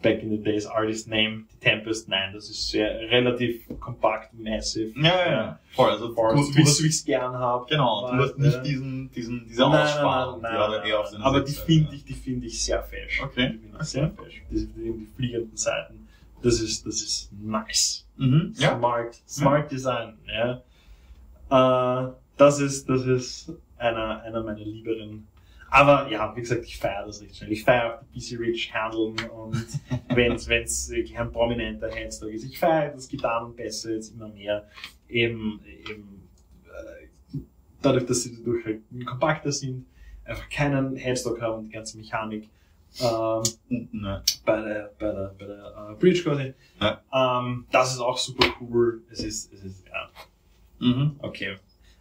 Back in the Days, Artist Name, The Tempest, nein, das ist sehr relativ kompakt, massive. Ja, ja, ja. Voll, also Voll, du, du wie ich es gern habe. genau, du hast nicht diesen, diesen, diese Ausspannung, die hat eher auf den aber die finde ja. ich, die finde ich sehr fesch. Okay. Die finde ich sehr fesch. Die, die, die fliegenden Seiten. Das ist, das ist nice. Mhm. Ja. Smart, smart Design, ja. Äh, das ist, das ist einer, einer meiner lieberen. Aber ja, wie gesagt, ich feiere das richtig schnell. Ich feiere auch die PC Rich handeln und *laughs* wenn's, wenn's kein prominenter Headstock ist. Ich feiere das Gitarrenbässe jetzt immer mehr. Eben, eben, äh, dadurch, dass sie dadurch halt kompakter sind, einfach keinen Headstock haben und die ganze Mechanik. Ähm, bei der, bei der, bei der äh, Bridge quasi. Ähm, das ist auch super cool. Es ist, es ist, ja, Mhm. okay.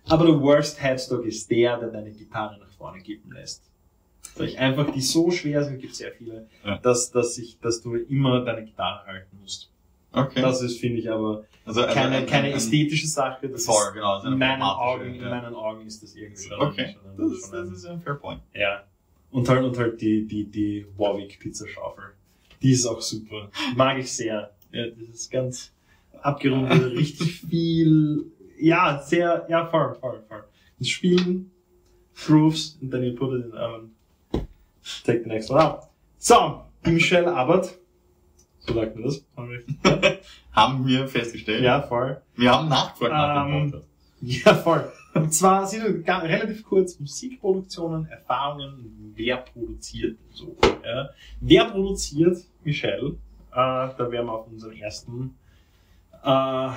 Aber der Worst Headstock ist der, der deine Gitarre vorne kippen lässt. Weil einfach die so schwer sind, gibt sehr viele, Ja. dass, dass, ich, dass du immer deine Gitarre halten musst. Okay. Das ist, finde ich, aber also, also keine, ein- keine ein- ästhetische Sache. Das Voll, ist, genau. also in eine meinen Augen, in ja. meinen Augen ist das irgendwie schon, Okay, schon, das ist, das ein, ist ein fair point. ja. Und halt, und halt die, die, die Warwick Pizzaschaufel. Die ist auch super. Mag ich sehr. Ja, das ist ganz abgerundet, *laughs* richtig viel, ja, sehr, ja, voll, voll, voll. Das Spielen, Grooves, und dann you put it in the oven. Take the next one out. So, die Michelle Abbott. So sagt man das. *laughs* Haben wir festgestellt. Ja, voll. Wir haben nachgefragt nach dem Ähm, Podcast. *laughs* Ja, voll. Und zwar sind relativ kurz Musikproduktionen, Erfahrungen, wer produziert so. Ja. Wer produziert Michelle? Äh, da werden wir auf unseren ersten äh,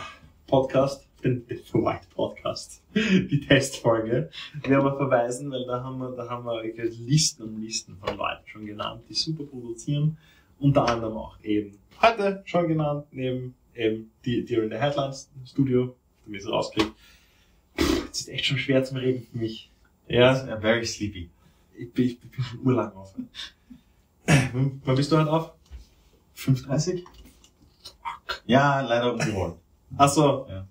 Podcast, den, den White Podcast, die Testfolge, werden wir verweisen, weil da haben wir, da haben wir wirklich Listen und Listen von Leuten schon genannt, die super produzieren. Unter anderem auch eben heute schon genannt, neben eben die, die in der Headlines Studio, wie es rauskriegt. Es ist echt schon schwer zum Reden für mich. Ja, Ja, very sleepy. ich bin, ich bin schon urlang auf. Wann wann bist du heute auf? 5.30 Ja, leider ungewollt. Achso. Ja.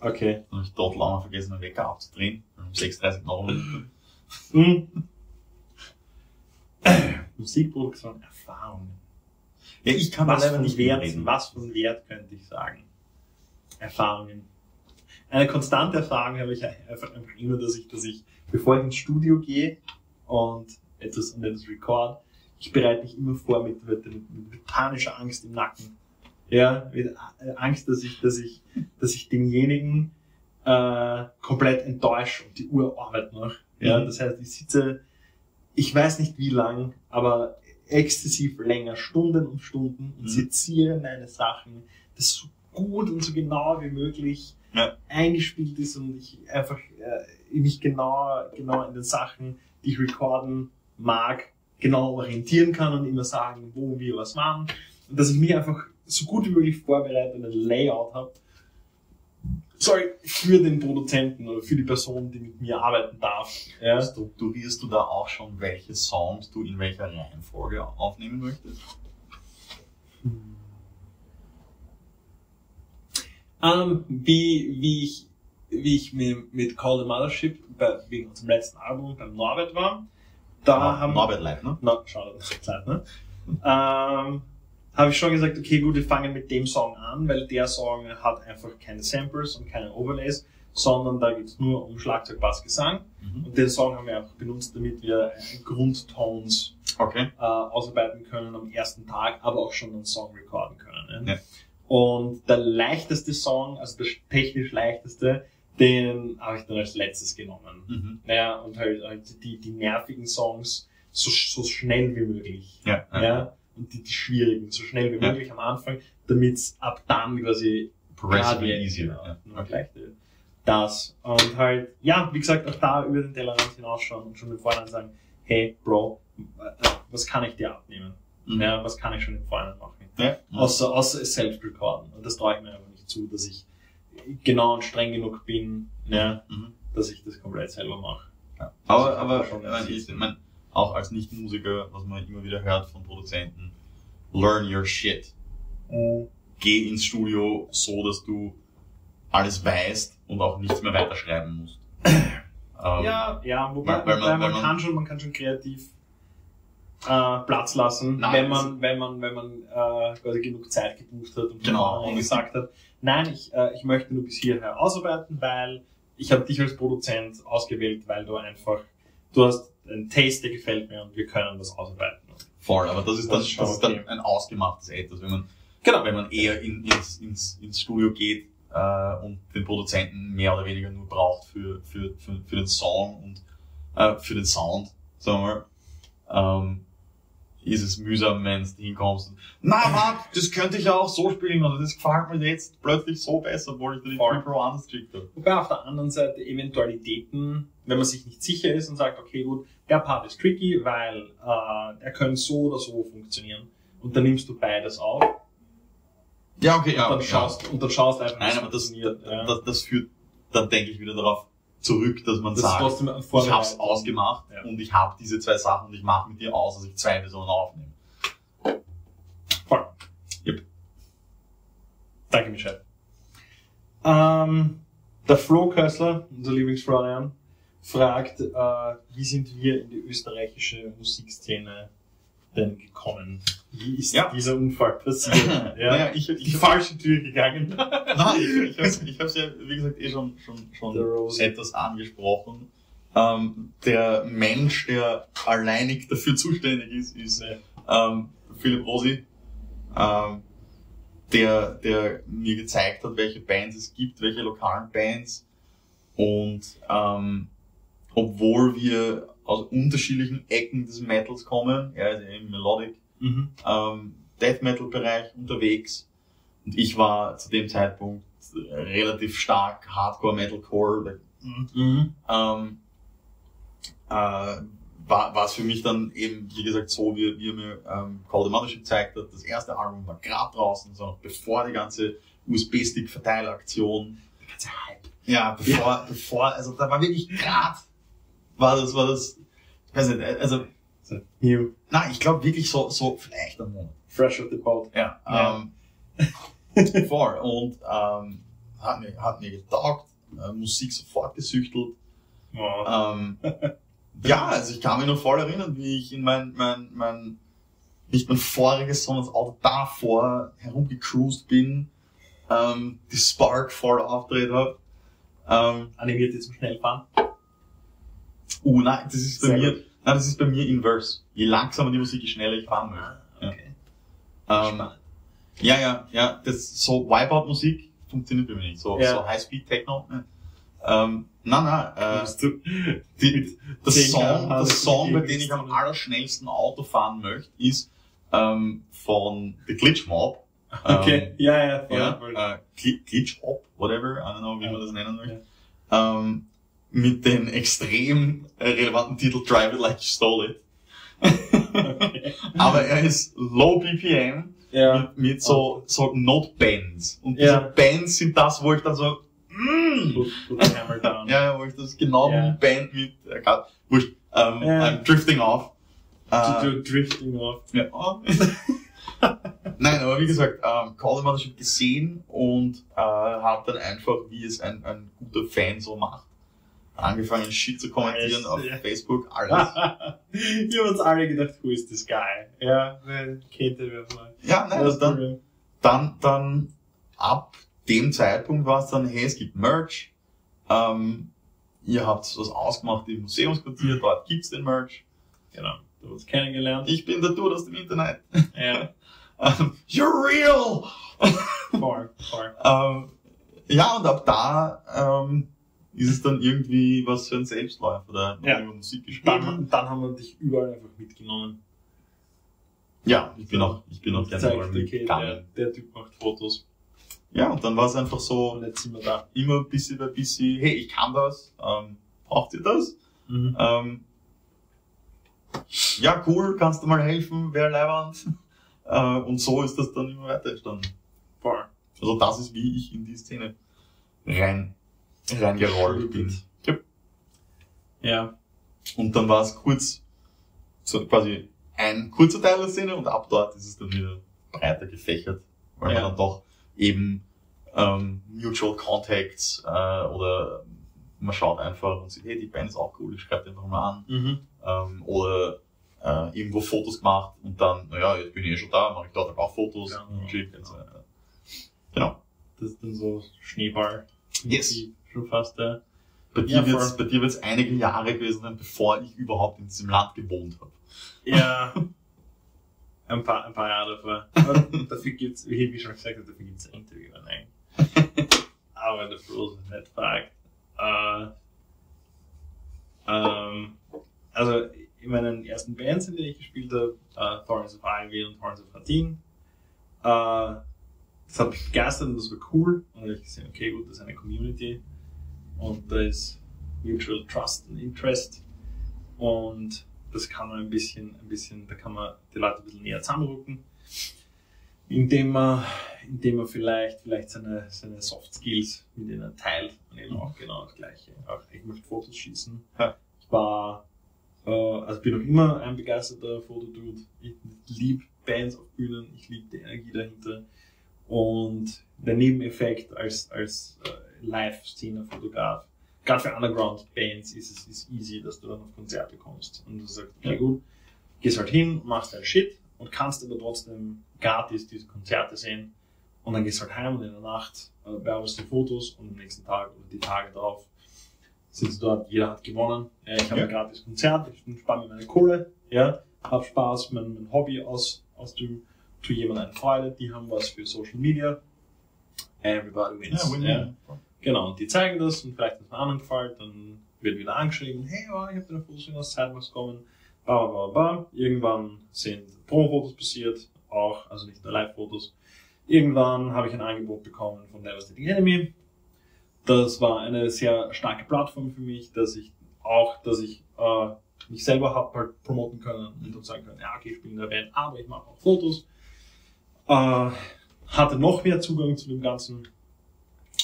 Okay. Dann habe ich auch mal vergessen, den Wecker abzudrehen. Um 6.30 noch. Hm. *clears throat* Musikproduktion, Erfahrungen. Ja, ich kann Was von nicht Wert, reden. was von Wert könnte ich sagen? Erfahrungen. Eine konstante Erfahrung habe ich einfach einfach immer, dass ich, dass ich, bevor ich ins Studio gehe und etwas und etwas record, ich bereite mich immer vor mit, mit, mit, mit panischer Angst im Nacken. Ja, mit äh, Angst, dass ich, dass ich, dass ich denjenigen äh, komplett enttäusche und die Uhr arbeitet noch. Ja, Mhm. das heißt, ich sitze, ich weiß nicht wie lang, aber exzessiv länger, Stunden und Stunden und Mhm. seziere meine Sachen, das so gut und so genau wie möglich Ja. eingespielt ist und ich einfach äh, mich genau, genau in den Sachen, die ich recorden mag, genau orientieren kann und immer sagen, wo wir was machen. Und dass ich mich einfach so gut wie möglich vorbereite und ein Layout habe. Sorry, für den Produzenten oder für die Person, die mit mir arbeiten darf. Ja. Strukturierst du da auch schon, welche Songs du in welcher Reihenfolge aufnehmen möchtest? Ähm, wie, wie ich, wie ich mit, mit Call the Mothership bei, wegen unserem letzten Album beim Norbert war, da Ah, haben Norbert Live, ne? Na, schade, ne? Ähm, habe ich schon gesagt, okay, gut, wir fangen mit dem Song an, weil der Song hat einfach keine Samples und keine Overlays, sondern da geht's nur um Schlagzeug, Bass, Gesang. Mhm. Und den Song haben wir einfach benutzt, damit wir äh, Grundtones Okay. äh, ausarbeiten können am ersten Tag, aber auch schon einen Song recorden können. Ne? Ja. Und der leichteste Song, also der technisch leichteste, den habe ich dann als letztes genommen. Mhm. Naja, und halt, halt die, die nervigen Songs so, so schnell wie möglich. Ja. Ja. Und die, die schwierigen, so schnell wie möglich am Anfang, damit ab dann quasi Progressively easier. Genau, leichter. Das. Und halt, ja, wie gesagt, auch da über den Tellerrand hinausschauen und schon im Vorhinein sagen, hey, Bro, äh, was kann ich dir abnehmen? Mhm. Ja, was kann ich schon im Vorhinein machen? Ja. Außer, außer es selbst recorden. Und das traue ich mir einfach nicht zu, dass ich genau und streng genug bin, ja, Mhm. dass ich das komplett selber mache. Ja. Aber, Also, aber schon ich mein, auch als Nicht-Musiker, was man immer wieder hört von Produzenten, learn your shit. Geh ins Studio so, dass du alles weißt und auch nichts mehr weiterschreiben musst. *clears throat* Ähm, Ja, ja, wobei, weil- weil man- wobei man, weil man- kann schon, man kann schon kreativ äh, Platz lassen, Nein, wenn man, wenn man, wenn man äh, quasi genug Zeit gebucht hat und Genau. und gesagt hat, nein, ich, äh, ich möchte nur bis hierher ausarbeiten, weil ich habe dich als Produzent ausgewählt, weil du einfach, du hast einen Taste, der gefällt mir und wir können das ausarbeiten. Voll, aber das ist dann, Das das ist dann ein ausgemachtes Etwas, wenn man, Genau. wenn man eher in, ins, ins, ins Studio geht äh, und den Produzenten mehr oder weniger nur braucht für, für, für, für den Song und äh, für den Sound, sagen wir mal, ähm, ist es mühsam, wenn du hinkommst und, na Mann, das könnte ich ja auch so spielen oder das gefällt mir jetzt plötzlich so besser, obwohl ich Voll. Free Pro anders geschickt habe. Wobei auf der anderen Seite Eventualitäten, wenn man sich nicht sicher ist und sagt, okay gut, der Part ist tricky, weil äh, er könnte so oder so funktionieren. Und dann nimmst du beides auf Ja, okay, ja. und, dann ja. schaust, und dann schaust einfach, Nein, aber das, funktioniert. ja. das, das führt dann, denke ich, wieder darauf zurück, dass man Das sagt, ich hab's ausgemacht Ja. und ich habe diese zwei Sachen und ich mache mit dir aus, dass ich zwei Personen aufnehme. Voll. Yep. Danke, Michel. Ähm, der Flo Kössler, unser Lieblingsflorian, fragt, äh, wie sind wir in die österreichische Musikszene denn gekommen? Wie ist Ja. dieser Unfall passiert? *laughs* ja. Naja, ich, Die ich, falsche Tür gegangen. *laughs* nein, ich, ich, ich hab's ja, wie gesagt, eh schon, schon, schon etwas angesprochen. Ähm, der Mensch, der alleinig dafür zuständig ist, ist ähm, Philipp Rosi, ähm, der, der mir gezeigt hat, welche Bands es gibt, welche lokalen Bands. Und ähm, obwohl wir aus unterschiedlichen Ecken des Metals kommen, ja im Melodic, Mhm. ähm, Death Metal Bereich unterwegs und ich war zu dem Zeitpunkt relativ stark Hardcore Metalcore Mhm. ähm, äh, war war es für mich dann eben wie gesagt so wie, wie er mir ähm, Call the Mothership gezeigt hat das erste Album war gerade draußen so noch bevor die ganze USB-Stick Verteilaktion Der ganze Hype. ja bevor bevor also da war wirklich gerade war das war das ich weiß nicht also So, new. nein ich glaube wirklich so so vielleicht ein Monat Fresh off the boat. Ja, Ja. ähm, *laughs* voll. Und ähm, hat, mir, hat mir getaugt, äh, Musik sofort gesüchtelt. Wow. Ähm, *laughs* ja, also ich kann mich noch voll erinnern, wie ich in mein, mein, mein nicht mein voriges, sondern das Auto davor herumgecruised bin, ähm, die Spark voll aufgedreht habe. Ähm, Animiert jetzt zum Schnellfahren. Uh, nein, das ist bei Sehr mir, gut. nein, das ist bei mir inverse. Je langsamer die Musik, je schneller ich fahren möchte. Okay. Ähm, Spannend. Ja, ja, ja, das so Wipeout-Musik funktioniert bei mir nicht. So, Ja. so High-Speed-Techno. Ähm, nein, nein, äh, die, das 10 Song, das Song, bei die dem ich am allerschnellsten Auto fahren möchte, ist ähm, von The Glitch Mob. Okay, ja, ja, voll, Ähm, ja, voll. äh, Gli- Glitch Hop, whatever, I don't know, wie man das nennen möchte. Ähm, mit dem extrem äh, relevanten Titel Drive It Like You Stole It. Okay. Aber er ist low BPM Ja. mit, mit so, so Note-Bands. Und Ja. diese Bands sind das, wo ich dann so, mm, Put, put hammer down. ja, ja, wo ich das genau Ja. eine Band mit, äh, grad- wurscht, ähm, Ja. I'm drifting off. Du drifting off. ja. oh. *laughs* Nein, aber wie gesagt, ähm, Call the Mothership gesehen und äh, habe dann einfach, wie es ein, ein guter Fan so macht, angefangen Shit zu kommentieren auf Ja. Facebook, alles. *laughs* Wir haben uns alle gedacht, who is this guy? Ja, wer kennt wer mal? Ja, nein, also dann, dann, dann ab dem Zeitpunkt war es dann, hey, es gibt Merch, ähm, ihr habt was ausgemacht im Museumsquartier, dort gibt's den Merch. Genau. Du hast uns kennengelernt. Ich bin der Dude aus dem Internet. Ja, *laughs* Ähm, You're real! voll, *laughs* voll. ähm, ja, und ab da ähm, ist es dann irgendwie was für ein Selbstläufer, man Ja. über Musik geschrieben. Dann, dann haben wir dich überall einfach mitgenommen. Ja, ich bin auch, ich bin auch gerne überall Zeigt, okay, der, mitgegangen. der Typ macht Fotos. Ja, und dann war es einfach so, Und jetzt sind wir da. immer bisschen bei bisschen, hey, ich kann das, ähm, braucht ihr das? Mhm. Ähm, ja, cool, kannst du mal helfen, wäre leibend. *laughs* Äh, und so ist das dann immer weiter entstanden. Voll. Also das ist, wie ich in die Szene rein, reingerollt bin. Ja. Ja. Und dann war es kurz, so quasi ein kurzer Teil der Szene und ab dort ist es dann wieder breiter gefächert, weil Ja. man dann doch eben ähm, Mutual Contacts äh, oder man schaut einfach und sieht, hey, die Band ist auch cool, ich schreibe einfach mal an. Mhm. Ähm, oder äh, irgendwo Fotos gemacht und dann, naja, jetzt bin ich eh schon da, mache ich dort auch Fotos, Ja, genau. und so weiter. Genau. Das ist dann so Schneeball. Yes. Schon fast, ja. Bei Ja, dir wird's, voll. bei dir wird's einige Jahre gewesen sein, bevor ich überhaupt in diesem Land gewohnt habe. Ja. *laughs* Ein paar, ein paar Jahre davor. Aber dafür gibt's, wie ich schon gesagt habe, dafür gibt's ein Interview. Nein. *laughs* Aber der Frozen nicht fragt. Äh, ähm, also in meinen ersten Bands, in denen ich gespielt habe, äh, Thorns of Ivy und Thorns of Hattin, äh, das hat mich begeistert und das war cool. Und da habe ich gesehen, okay, gut, das ist eine Community und da ist Mutual Trust and Interest und das kann man ein bisschen, ein bisschen, da kann man die Leute ein bisschen näher zusammenrücken, indem man, indem man vielleicht, vielleicht seine, seine Soft Skills mit denen teilt und eben auch genau das Gleiche. Auch ich möchte Fotos schießen. Ich war, äh, also bin noch immer ein begeisterter Fotodude. Ich liebe Bands auf Bühnen, ich liebe die Energie dahinter. Und der Nebeneffekt als, als äh, Live-Szene-Fotograf, gerade für Underground-Bands ist es ist easy, dass du dann auf Konzerte kommst. Und du sagst, okay, Ja. gut, gehst halt hin, machst deinen Shit und kannst aber trotzdem gratis diese Konzerte sehen. Und dann gehst halt heim und in der Nacht äh, bearbeitest du Fotos und am nächsten Tag oder die Tage darauf sitzt du dort, jeder hat gewonnen, ja, ich habe Ja. ein gratis Konzert, ich spare mir meine Kohle, ja, hab Spaß, mein, mein Hobby aus, aus dem, tu jemandem eine Freude, die haben was für Social Media, everybody wins. win-win. Genau, und die zeigen das und vielleicht, es einem anderen gefällt, dann wird wieder angeschrieben, hey, oh, ich habe deine Fotos in aus Zeit was kommen, bla, bla, bla, bla. Irgendwann sind Promo-Fotos passiert, auch, also nicht nur Live-Fotos. Irgendwann habe ich ein Angebot bekommen von Devastating Enemy. Das war eine sehr starke Plattform für mich, dass ich auch, dass ich äh, mich selber habe halt promoten können und dann sagen können, ja, okay, ich bin in der Band, aber ich mache auch Fotos. Äh, hatte noch mehr Zugang zu dem Ganzen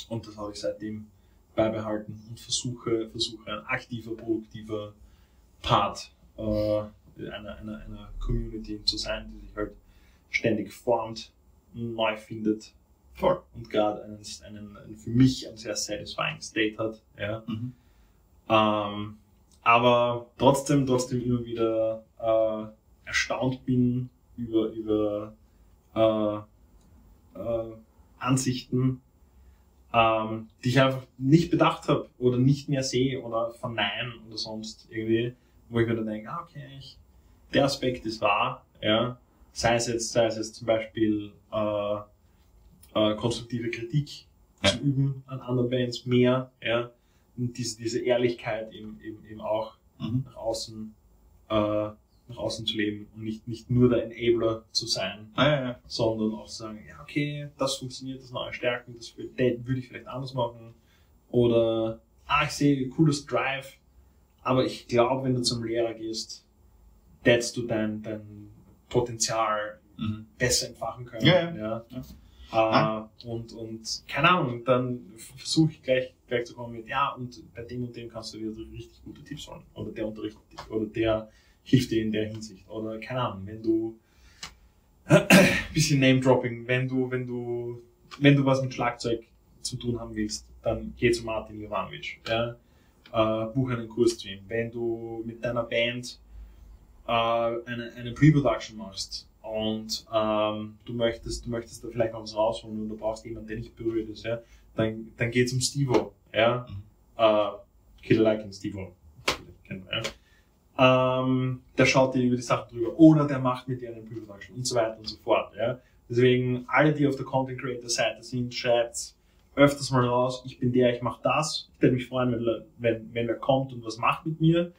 und das habe ich seitdem beibehalten und versuche, versuche ein aktiver, produktiver Part äh, einer, einer, einer Community zu sein, die sich halt ständig formt, neu findet Voll. und gerade einen, einen, einen für mich einen sehr satisfying State hat. Ja. Mhm. Ähm, aber trotzdem, trotzdem immer wieder äh, erstaunt bin über, über äh, äh, Ansichten, ähm, die ich einfach nicht bedacht habe oder nicht mehr sehe oder verneinen oder sonst irgendwie, wo ich mir dann denke, ah, okay, ich, der Aspekt ist wahr, ja, sei es jetzt, sei es jetzt zum Beispiel äh, äh, konstruktive Kritik Ja. zu üben an anderen Bands mehr, ja, und diese, diese Ehrlichkeit eben, eben, eben auch Mhm. nach außen, äh, nach außen zu leben und nicht, nicht nur der Enabler zu sein, Ah, ja, ja. sondern auch zu sagen, ja, okay, das funktioniert, das neue Stärken, das wür- das würde ich vielleicht anders machen. Oder, ah, ich sehe cooles Drive, aber ich glaube, wenn du zum Lehrer gehst, hättest du dein, dein Potenzial Mhm. besser entfachen können. Ja, ja. Ja. Äh, und, und keine Ahnung, dann versuche ich gleich, gleich zu kommen mit, ja, und bei dem und dem kannst du dir so richtig gute Tipps holen. Oder der unterrichtet dich. Oder der hilft dir in der Hinsicht. Oder keine Ahnung, wenn du *clears throat* bisschen Name-Dropping, wenn du, wenn du, wenn du was mit Schlagzeug zu tun haben willst, dann geh zu Martin Jovanovic. Ja? Äh, buch einen Kursstream. Wenn du mit deiner Band äh, eine, eine Pre-Production machst und ähm, du möchtest, du möchtest da vielleicht noch was rausholen und du brauchst jemanden, der nicht berührt ist, ja, dann, dann geh zum Stevo, ja, Mhm. äh, Killer Like in Stevo, kennt man, ja. Ähm, der schaut dir über die Sachen drüber oder der macht mit dir eine Pre-Production und so weiter und so fort, ja. Deswegen, alle, die auf der Content Creator Seite sind, schreibt öfters mal raus, ich bin der, ich mache das. Ich würde mich freuen, wenn, wenn, wenn wer kommt und was macht mit mir.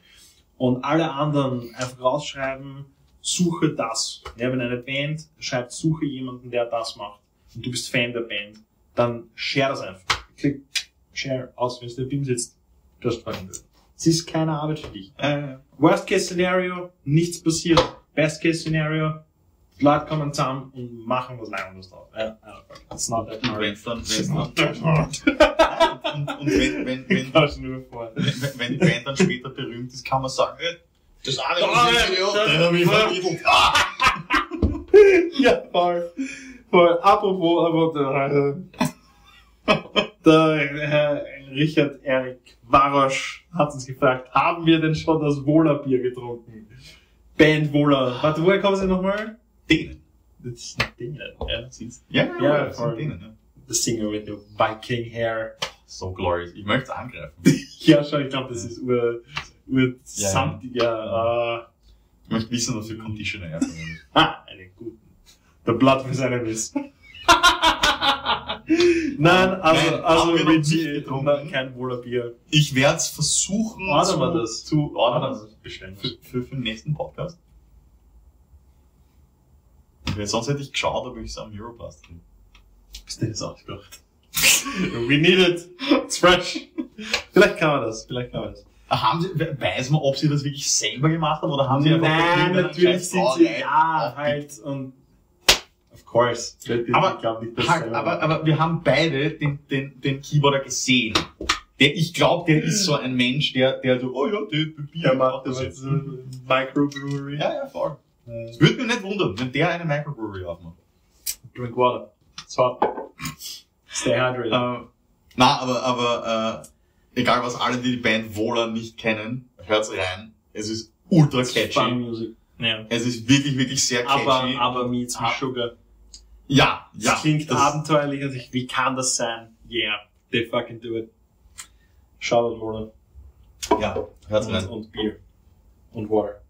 Und alle anderen einfach rausschreiben, suche das. Ja, wenn eine Band schreibt, suche jemanden, der das macht und du bist Fan der Band, dann share das einfach. Klick, share aus, wenn es der BIM sitzt, it. Es ist keine Arbeit für dich. Ja. Worst Case Szenario, nichts passiert. Best Case Szenario, die Leute kommen zusammen und machen was Leibendes drauf. Ja, ja, fuck. It's not that Und hard. wenn's dann, wenn's not that hard. und, und wenn, wenn, wenn, ist vor. wenn, wenn die Band dann später berühmt ist, kann man sagen, äh, das eine, Ah, was ich ja, gehört, das- den hab ich vermittelt. Ah! *laughs* Ja, voll. Voll. Apropos, aber der, der Herr Richard Erik Warosch hat uns gefragt, haben wir denn schon das Wohler Bier getrunken? Band Wohler. Warte, woher kommen sie nochmal? Dänen. Das sind Dänen, ja. Sind's? Ja, ja, Ja, ja, das sind Dänen, ja. The singer with the Viking hair. So glorious. Ich möchte es angreifen. *laughs* Ja, schon, ich glaube, das ist ur, ur Ja, ja. samtiger, äh, Ich möchte wissen, was für Conditioner er verwendet. ah, *laughs* einen guten. The Blood with Enemies. *laughs* Nein, also, Nein, also haben wir noch nicht getrunken. kein Wohler Bier. Ich werde es versuchen Ordern wir zu, das. zu ordern. das bestellen. Für, für, für den nächsten Podcast. Okay, sonst hätte ich geschaut, ob ich es am Euroblast kriege. Bist du jetzt ausgedacht? We need it. It's fresh. Vielleicht kann man das, vielleicht kann man das. Haben sie, we- weiß man, ob sie das wirklich selber gemacht haben oder haben sie einfach Nein, natürlich sind sie, ja, halt, und, course. Aber- nicht, dass selber- aber, aber wir haben beide den, den, den Keyboarder gesehen. Der, ich glaube, der ist so ein Mensch, der, der so, oh ja, der, der Bier macht das jetzt. so Microbrewery. Ja, ja, voll. Es würde mich nicht wundern, wenn der eine Microbrewery aufmacht. Drink water. It's hot. Stay hydrated. Äh, na, aber, aber äh, egal was alle, die die Band Wohler nicht kennen, hört's rein. Es ist ultra It's Fun catchy. music. Ja. Es ist wirklich, wirklich sehr catchy. Aber, aber meets Ah. with sugar. Ja, Das ja. klingt das- abenteuerlich und ich, wie kann das sein? Yeah, they fucking do it. Shoutout Water. Ja, hört's Und, rein. und Bier. Und Water.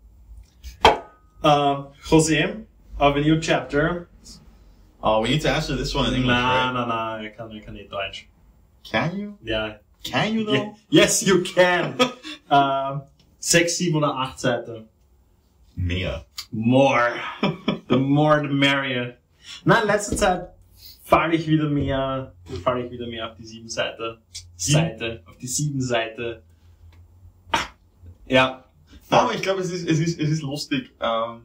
Ähm, José, our new chapter. Oh, we need to answer this one in English, Nein, right? nein, er kann, er kann nicht Deutsch. Can you? Ja. Can you though? Ye- Yes, you can. *laughs* ähm, sechs, sieben oder acht Seiten. Mehr. More. *laughs* The more the merrier. Nein, in letzter Zeit falle ich wieder mehr, falle ich wieder mehr auf die sieben Seite. Sieben? Seite, auf die sieben Seite. Ja. Aber ich glaube, es ist, es ist, es ist lustig. Ähm,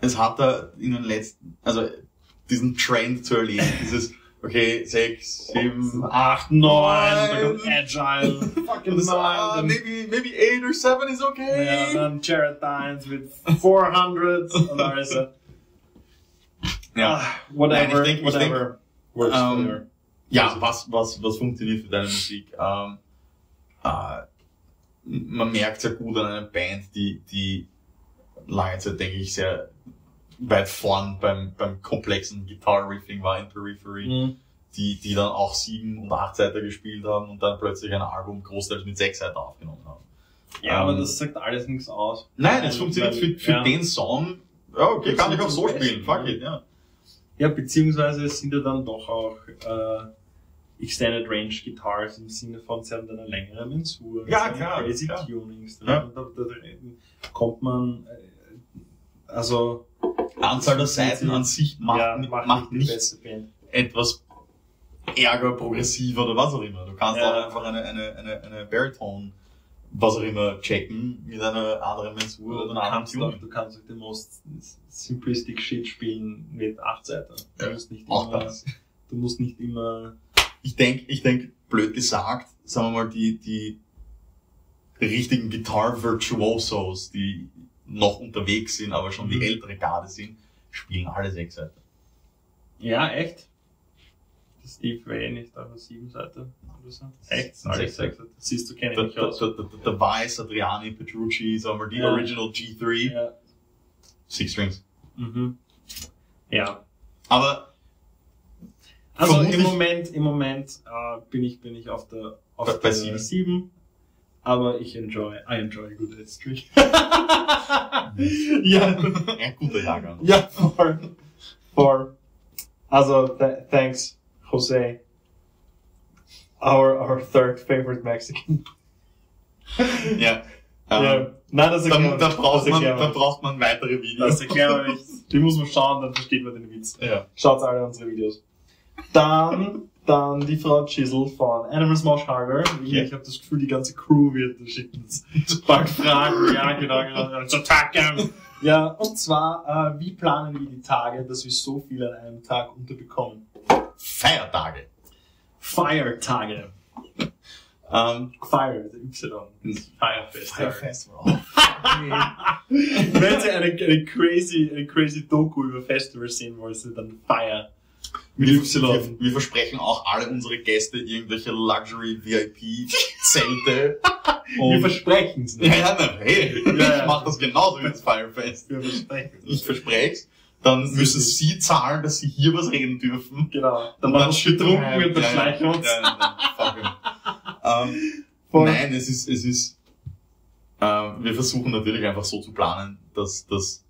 es hat da in den letzten, also diesen Trend zu erleben, *laughs* dieses, okay, sechs, sieben, Acht, neun, Agile, *laughs* fucking neun, dann, maybe, maybe eight or seven is okay. ja, dann Jared Dines mit 400 und er, Ja. ah, whatever, Nein, ich denk- ich whatever. Ähm, for you. Ja, was, was, was funktioniert für deine Musik? Ähm, äh, man merkt sehr gut an einer Band, die, die lange Zeit, denke ich, sehr weit vorn beim, beim komplexen Guitar-Riffing war in Periphery, Mhm. die, die dann auch sieben und acht Seiten gespielt haben und dann plötzlich ein Album großteils mit sechs Seiten aufgenommen haben. Ja, aber Ähm, das sagt alles nichts aus. Nein, Weil- funktioniert für, für ja. den Song. Ja, okay, kann ich auch so spielen. Fuck it, ja. Ja, beziehungsweise es sind ja dann doch auch äh, Extended Range Guitars im Sinne von, sie haben dann eine längere Mensur, Ja, klar, crazy klar. Tunings. Ja. Da, da, da kommt man, äh, also Anzahl der Seiten an sich macht, ja, nicht- macht, macht nicht die nicht beste Band. etwas ärger, progressiver oder was auch immer. Du kannst Ja. auch einfach eine, eine, eine, eine Baritone, was auch immer, checken mit einer anderen Mensur oder Du einer anderen Tuning. du kannst auch den most simplistic Shit spielen mit 8 Seiten. Du Ja, musst nicht Auch immer, das. du musst nicht immer, Ich denke, ich denk, blöd gesagt, sagen wir mal, die, die richtigen Guitar-Virtuosos, die noch unterwegs sind, aber schon die Mhm. ältere Garde sind, spielen alle sechs Seiten. ja, echt? Steve Ray nicht auf der 7 Seite oder so? Echt? Sind Alle sechs 6 Seiten. Siehst du, kenne ich aus. der, Weiss, Adriani, Petrucci, sagen wir, die Ja. Original G3, Ja. Six Strings. Mhm. Ja. Aber Also im Moment, im Moment äh, bin ich bin ich auf der auf Bei- der sieben. 7. Aber ich enjoy, I enjoy a good history. ja, *laughs* ein guter Jahrgang. ja, voll, voll. Also th thanks, Jose. Our our third favorite Mexican. Ja. Ähm, ja. Nein, das erklären dann, dann, wir braucht man, nicht. braucht man weitere Videos. Das erklären wir nicht. Die muss man schauen, dann versteht man den Witz. Ja. Schaut alle unsere Videos. Dann, dann die Frau Chisel von Animals Mosh Harder. Ja. Ich habe das Gefühl, die ganze Crew wird uns bald fragen. Ja, genau, genau. Zu attacken. Ja, und zwar, äh, wie planen wir die Tage, dass wir so viel an einem Tag unterbekommen? Feiertage. Feiertage. Ähm, Fire, Y. Das Firefest. Festival. *laughs* Wenn Sie eine, eine crazy, eine crazy Doku über Festivals sehen wollen, dann Fire. Mit Wir, Y. wir, wir versprechen auch alle unsere Gäste irgendwelche Luxury VIP Zelte *laughs* Wir versprechen es ja, nicht. ja, nein, hey, Ja, ja. ich mach das genauso wie das Firefest. Wir versprechen Ich verspreche Dann Das müssen sie zahlen, dass sie hier was reden dürfen. Genau. Dann machen wir betrunken und dann schleichen uns. Ja, fuck it. ähm, nein, es ist, es ist, ähm, wir versuchen natürlich einfach so zu planen, dass, dass,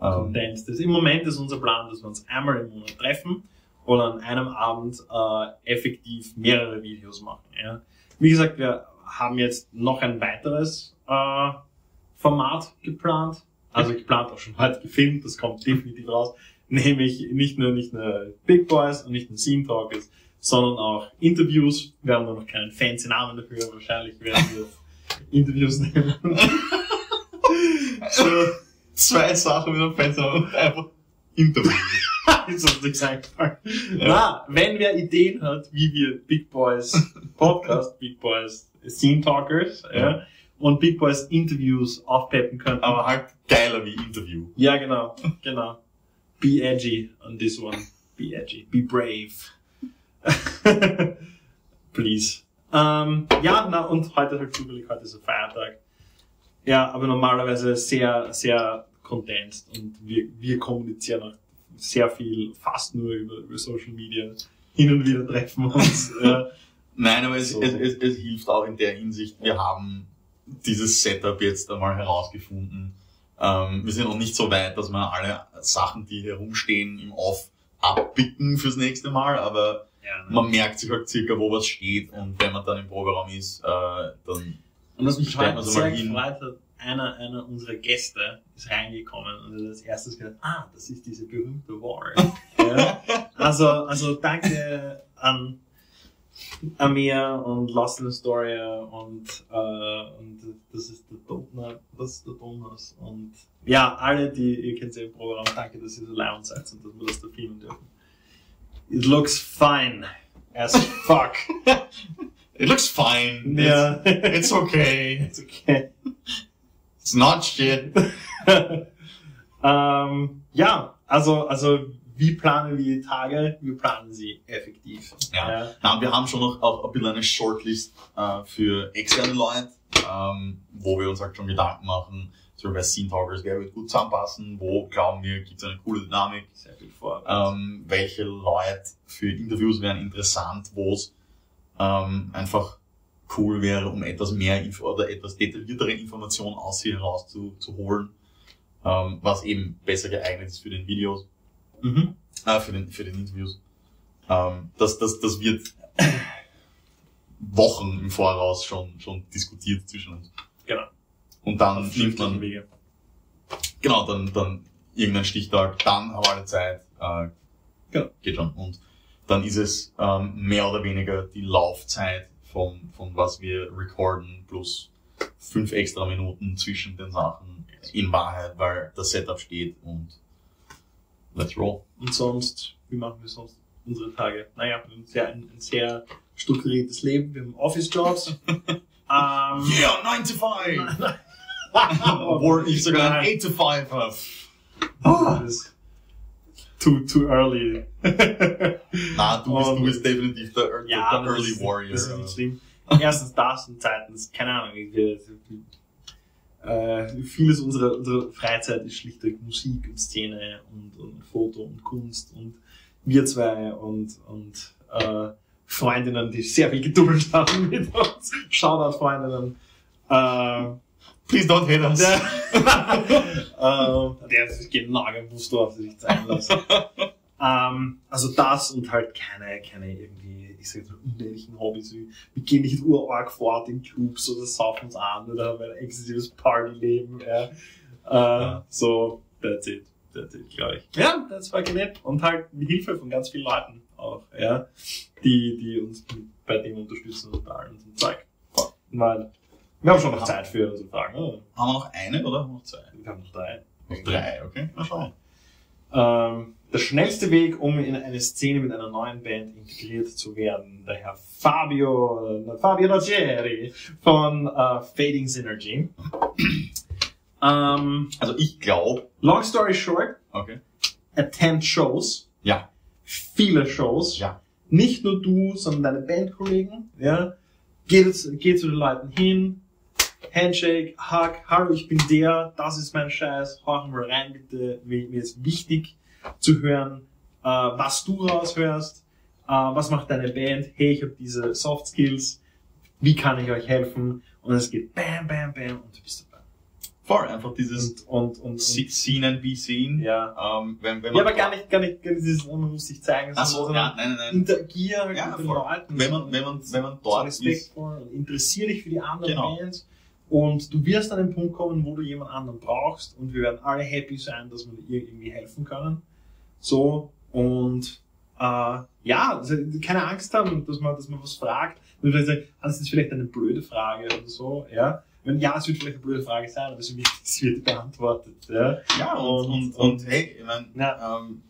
ähm, ist. Im Moment ist unser Plan, dass wir uns einmal im Monat treffen und an einem Abend äh, effektiv mehrere Videos machen. Ja. Wie gesagt, wir haben jetzt noch ein weiteres äh, Format geplant. Also geplant auch schon heute gefilmt, das kommt definitiv raus. Nämlich nicht nur nicht nur Big Boys und nicht nur Scene Talkers, sondern auch Interviews. Wir haben da noch keinen fancy Namen dafür, wahrscheinlich werden wir *laughs* Interviews nehmen. *laughs* so, zwei Sachen mit einem Fenster und einfach Interview. *laughs* ist uns nichts eingefallen. Na, wenn wer Ideen hat, wie wir Big Boys Podcast, Big Boys Scene Talkers ja, und Big Boys Interviews aufpeppen könnten. Aber halt geiler wie Interview. ja, genau, genau. Be edgy on this one. Be edgy. Be brave. *laughs* Please. Ähm, ja, na, und heute ist halt zufällig, heute ist ein Feiertag. Ja, aber normalerweise sehr, sehr condensed und wir, wir kommunizieren auch sehr viel, fast nur über, über Social Media. Hin und wieder treffen wir uns. ja. *laughs* Nein, aber es, So. es, es, es hilft auch in der Hinsicht, wir haben dieses Setup jetzt einmal herausgefunden. Ähm, wir sind noch nicht so weit, dass wir alle Sachen, die herumstehen, im Off abpicken fürs nächste Mal, aber Ja, ne? man merkt sich halt circa, wo was steht und wenn man dann im Proberaum ist, äh, dann Und was mich heute mal sehr gefreut hat, einer, einer unserer Gäste ist reingekommen und hat als erstes gesagt, ah, das ist diese berühmte Wall. *laughs* ja. Also, also danke an Amir und Lost in Astoria und, äh, und das ist der Donut, das ist der Donuts und ja, alle, die, ihr kennt sie im Programm, danke, dass ihr so laut seid und dass wir das da filmen dürfen. It looks fine as fuck. *laughs* it looks fine. ja. It's, it's okay. *laughs* It's okay. It's not shit. *laughs* ähm, ja, also, also, wie planen wir die Tage? Wir planen sie effektiv. Ja. Na, wir haben schon noch auch ein bisschen eine Shortlist äh, für externe Leute, ähm, wo wir uns halt schon Gedanken machen, so bei Scene Talkers, wer wird gut zusammenpassen, wo glauben wir, gibt es eine coole Dynamik, Sehr viel vor. ähm, welche Leute für Interviews wären interessant, wo es ähm, einfach cool wäre, um etwas mehr Info oder etwas detailliertere Informationen aus sie heraus zu, zu holen, ähm, was eben besser geeignet ist für den Videos Mhm. äh, für den, für den Interviews. Ähm, das, das, das wird Wochen im Voraus schon, schon diskutiert zwischen uns. Genau. Und dann Auf nimmt man, Wege. genau, dann, dann irgendein Stichtag, dann haben wir alle Zeit, äh, Genau. geht schon. Und dann ist es ähm, mehr oder weniger die Laufzeit von, von was wir recorden plus fünf extra Minuten zwischen den Sachen in Wahrheit, weil das Setup steht und let's roll. Und sonst, wie machen wir sonst unsere Tage? Naja, wir haben ein sehr, ein, ein sehr strukturiertes Leben. Wir haben Office-Jobs. *laughs* ähm, Yeah, 9 to 5! Obwohl ich sogar ein 8 to 5 habe. Das ist too, too early. *laughs* Na, du bist, du bist definitiv der, der, ja, der Early das, ist- Warrior. Das ist nicht schlimm. Erstens das und zweitens, keine Ahnung, wir, äh, vieles unserer, unserer Freizeit ist schlichtweg Musik und Szene und, und Foto und Kunst und wir zwei und, und äh, Freundinnen, die sehr viel Geduld haben *laughs* mit uns. Shoutout Freundinnen. Äh, Please don't hate us. *laughs* *laughs* der, äh, der ist genau gewusst, worauf sie sich zeigen lassen. Ähm, also das und halt keine, keine irgendwie, ich sag jetzt mal, unehrlichen Hobbys wie, wir gehen nicht urarg fort in Clubs oder saufen uns an oder haben ein exzessives Partyleben, ja. Äh, So, that's it. That's it, glaube ich. Ja, das war nett. Und halt die Hilfe von ganz vielen Leuten auch, ja, die, die uns bei dem unterstützen und bei allem so Zeug. Weil, wir haben schon noch Zeit für unsere Fragen, oder? Haben wir noch eine oder noch zwei? Wir haben noch drei. Noch drei, okay. Na schau. Ähm, der schnellste Weg, um in eine Szene mit einer neuen Band integriert zu werden, der Herr Fabio, äh, Fabio Rogeri von äh, Fading Synergy. *clears throat* ähm, Also ich glaube, long story short, okay. attend Shows. Ja. Viele Shows. Ja. Nicht nur du, sondern deine Bandkollegen. Ja. Geh, zu- geh zu den Leuten hin. Handshake, Hug, hallo, ich bin der, das ist mein Scheiß, hau mal rein bitte, mir ist wichtig zu hören, äh, was du raushörst, äh, was macht deine Band, hey, ich habe diese Soft Skills, wie kann ich euch helfen? Und es geht bam, bam, bam und du bist dabei. Voll, einfach dieses Und, und, und, See- Seen and Be Seen. ja. Ähm, wenn, wenn Ja, man aber gar nicht, gar nicht, gar nicht dieses, man muss sich zeigen, Ach so, ja, nein, nein, nein. interagier Ja, mit den voll. Leuten. Wenn man, wenn man, wenn man so dort ist, respektvoll und interessier dich für die anderen Genau. Bands. Und du wirst an den Punkt kommen, wo du jemand anderen brauchst und wir werden alle happy sein, dass wir ihr irgendwie helfen können. So, und äh, ja, also keine Angst haben, dass man, dass man was fragt. Und vielleicht sagen, das ist vielleicht eine blöde Frage oder so, ja. Wenn ja, es wird vielleicht eine blöde Frage sein, aber es wird, *laughs* es wird beantwortet. Ja. ja, und, und, Und- und, hey, ich meine, Ja. ähm,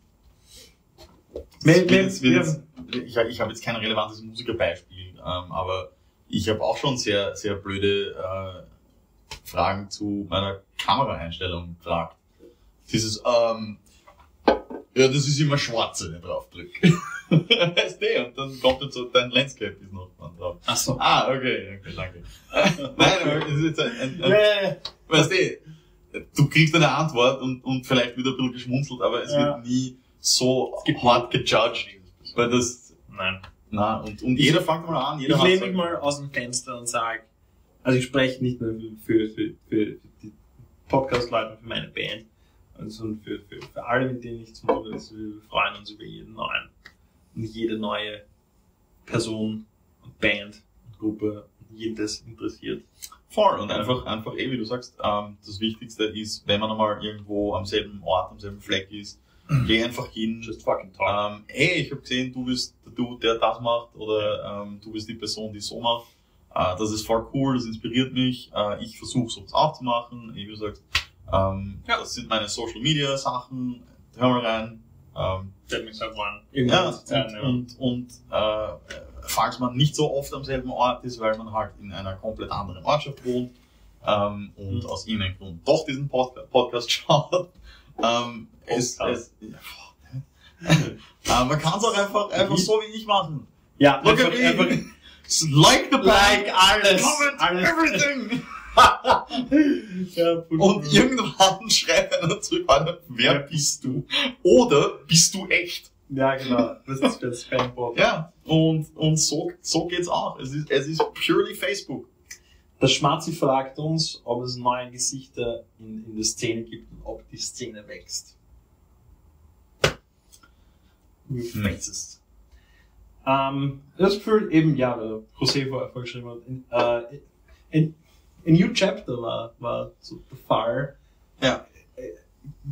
jetzt, jetzt, ich, ich habe jetzt kein relevantes Musikerbeispiel, ähm, aber ich habe auch schon sehr, sehr blöde äh, Fragen zu meiner Kameraeinstellung gefragt. Dieses, ähm, ja, das ist immer schwarz, wenn ich drauf drücke. *laughs* weißt du, und dann kommt jetzt so, dein Landscape ist noch drauf. Ach so. Ah, okay, okay, danke. *laughs* Nein, aber es ist jetzt ein, ein, ein Ja, weißt du, du kriegst eine Antwort und, und vielleicht wird ein bisschen geschmunzelt, aber es Ja. wird nie so hart gejudged. Weil das, Nein. na, und, und jeder fängt mal an, jeder Ich lehne mich mal aus dem Fenster und sage, also ich spreche nicht nur für, für, für, für die Podcast-Leute, für meine Band, sondern für, für, für alle, mit denen ich zu tun habe. Also Wir freuen uns über jeden neuen und jede neue Person und Band und Gruppe und jeden, das interessiert. Voll. Und einfach, einfach, eh, wie du sagst, ähm, das Wichtigste ist, wenn man einmal irgendwo am selben Ort, am selben Fleck ist, geh einfach hin. Just fucking talk. Ähm, hey, ich habe gesehen, du bist der Dude, der das macht, oder ähm, du bist die Person, die so macht. Äh, das ist voll cool, das inspiriert mich. Äh, ich versuche sowas auch zu machen. Wie du sagst, ähm, Ja. das sind meine Social Media Sachen. Hör mal rein. Ähm, Fällt mir so an. ja, und, ja. und, und äh, falls man nicht so oft am selben Ort ist, weil man halt in einer komplett anderen Ortschaft wohnt ähm, und Mhm. aus irgendeinem Grund doch diesen Pod Podcast *laughs* schaut, ähm, es, Podcast. es, ja, boah, *laughs* äh, man kann es auch einfach, einfach so wie ich machen. Ja, Look einfach, at me. einfach Like the like alles. comment alles. everything. *laughs* ja, Und irgendwann *laughs* schreibt einer zurück, wer Ja. bist du? Oder bist du echt? Ja, genau. Das ist das Fanboard. Ja, und, und so, so geht's auch. Es ist, es ist purely Facebook. Der Schmatzi fragt uns, ob es neue Gesichter in, in der Szene gibt und ob die Szene wächst. Faces. Ähm, das Gefühl eben, ja, der José vorher vorgeschrieben hat, in, äh, in, a New Chapter war, war so der Fall. Ja. Äh,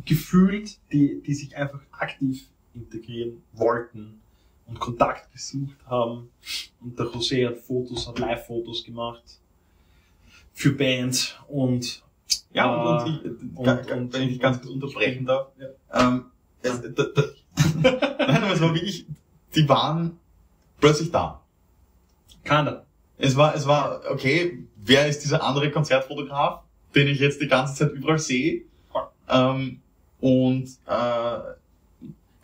Gefühlt, die, die sich einfach aktiv integrieren wollten und Kontakt gesucht haben. Und der José hat Fotos, hat Live-Fotos gemacht für Bands und Ja, Äh, und, und, ich, und- ga- und- wenn ich ganz kurz unterbrechen darf. Ja. Ähm, es, da, da, nein, aber es *laughs* war wirklich, die waren plötzlich da. keiner. Es war, es war, okay, wer ist dieser andere Konzertfotograf, den ich jetzt die ganze Zeit überall sehe? Ähm, und, äh,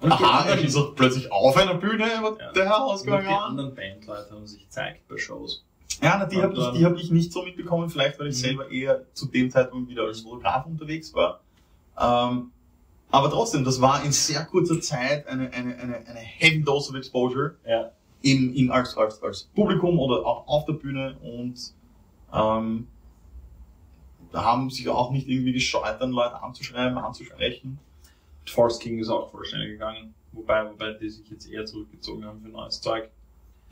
Und aha, er ist auch plötzlich auf einer Bühne, wird Ja. der Und die herausgegangen. anderen Bandleute haben sich gezeigt bei Shows. Ja, na, die habe ich, die hab ich nicht so mitbekommen, vielleicht weil ich Mhm. selber eher zu dem Zeitpunkt wieder als Fotograf unterwegs war. Ähm, aber trotzdem, das war in sehr kurzer Zeit eine, eine, eine, eine heavy dose of exposure Ja. im, im, als, als, als Publikum oder auch auf der Bühne und ähm, da haben sich auch nicht irgendwie gescheut, dann Leute anzuschreiben, anzusprechen. Force King ist auch voll schnell gegangen. Wobei, wobei die sich jetzt eher zurückgezogen haben für neues Zeug.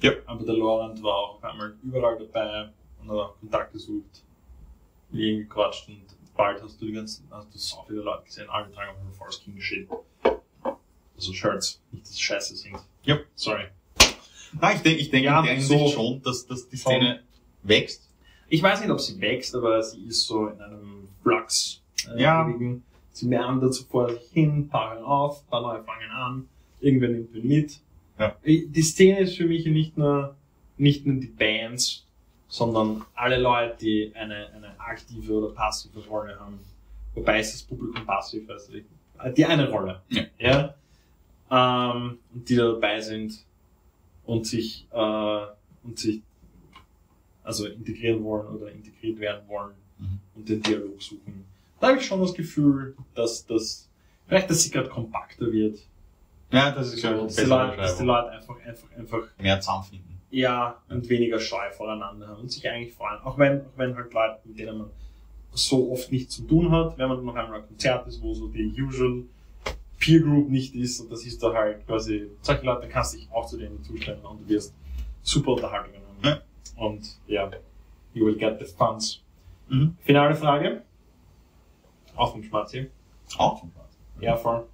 Ja. Aber der Laurent war auch auf einmal überall dabei und hat auch Kontakt gesucht. Mit ihm gequatscht und bald hast du die ganzen, hast du so viele Leute gesehen, alle tragen auf Force King Shit. Also Shirts, nicht dass scheiße sind. Ja. Sorry. Nein, ich denke ich denk Ja, so- schon, dass, dass die Szene wächst. Ich weiß nicht, ob sie wächst, aber sie ist so in einem Flux. Äh, Ja. ewigen. Sie meandert so vor sich hin, paar hören auf, paar neue fangen an, irgendwer nimmt ihn mit. Ja. Die Szene ist für mich nicht nur, nicht nur die Bands, sondern alle Leute, die eine, eine aktive oder passive Rolle haben. Wobei ist das Publikum passiv, also die, die eine Rolle. Ja. ja? Ähm, und die da dabei sind und sich, äh, und sich also integrieren wollen oder integriert werden wollen und den Dialog suchen. Da habe ich schon das Gefühl, dass das, vielleicht, dass sie gerade kompakter wird. Ja, das ist, So, glaube ich, dass, die Leute, dass die. Leute einfach, einfach, einfach, Mehr zusammenfinden. ja, und weniger scheu voreinander haben und sich eigentlich freuen. Auch wenn, auch wenn halt Leute, mit denen man so oft nichts zu tun hat, wenn man noch einmal ein Konzert ist, wo so die usual Peer Group nicht ist und das ist da halt quasi, solche Leute kannst du dich auch zu denen zustellen und du wirst super Unterhaltung haben. Ja. Und ja, you will get the funds. Mhm. Finale Frage. Auch vom Schmatzi. Auch schon Spaß. Ja, voll.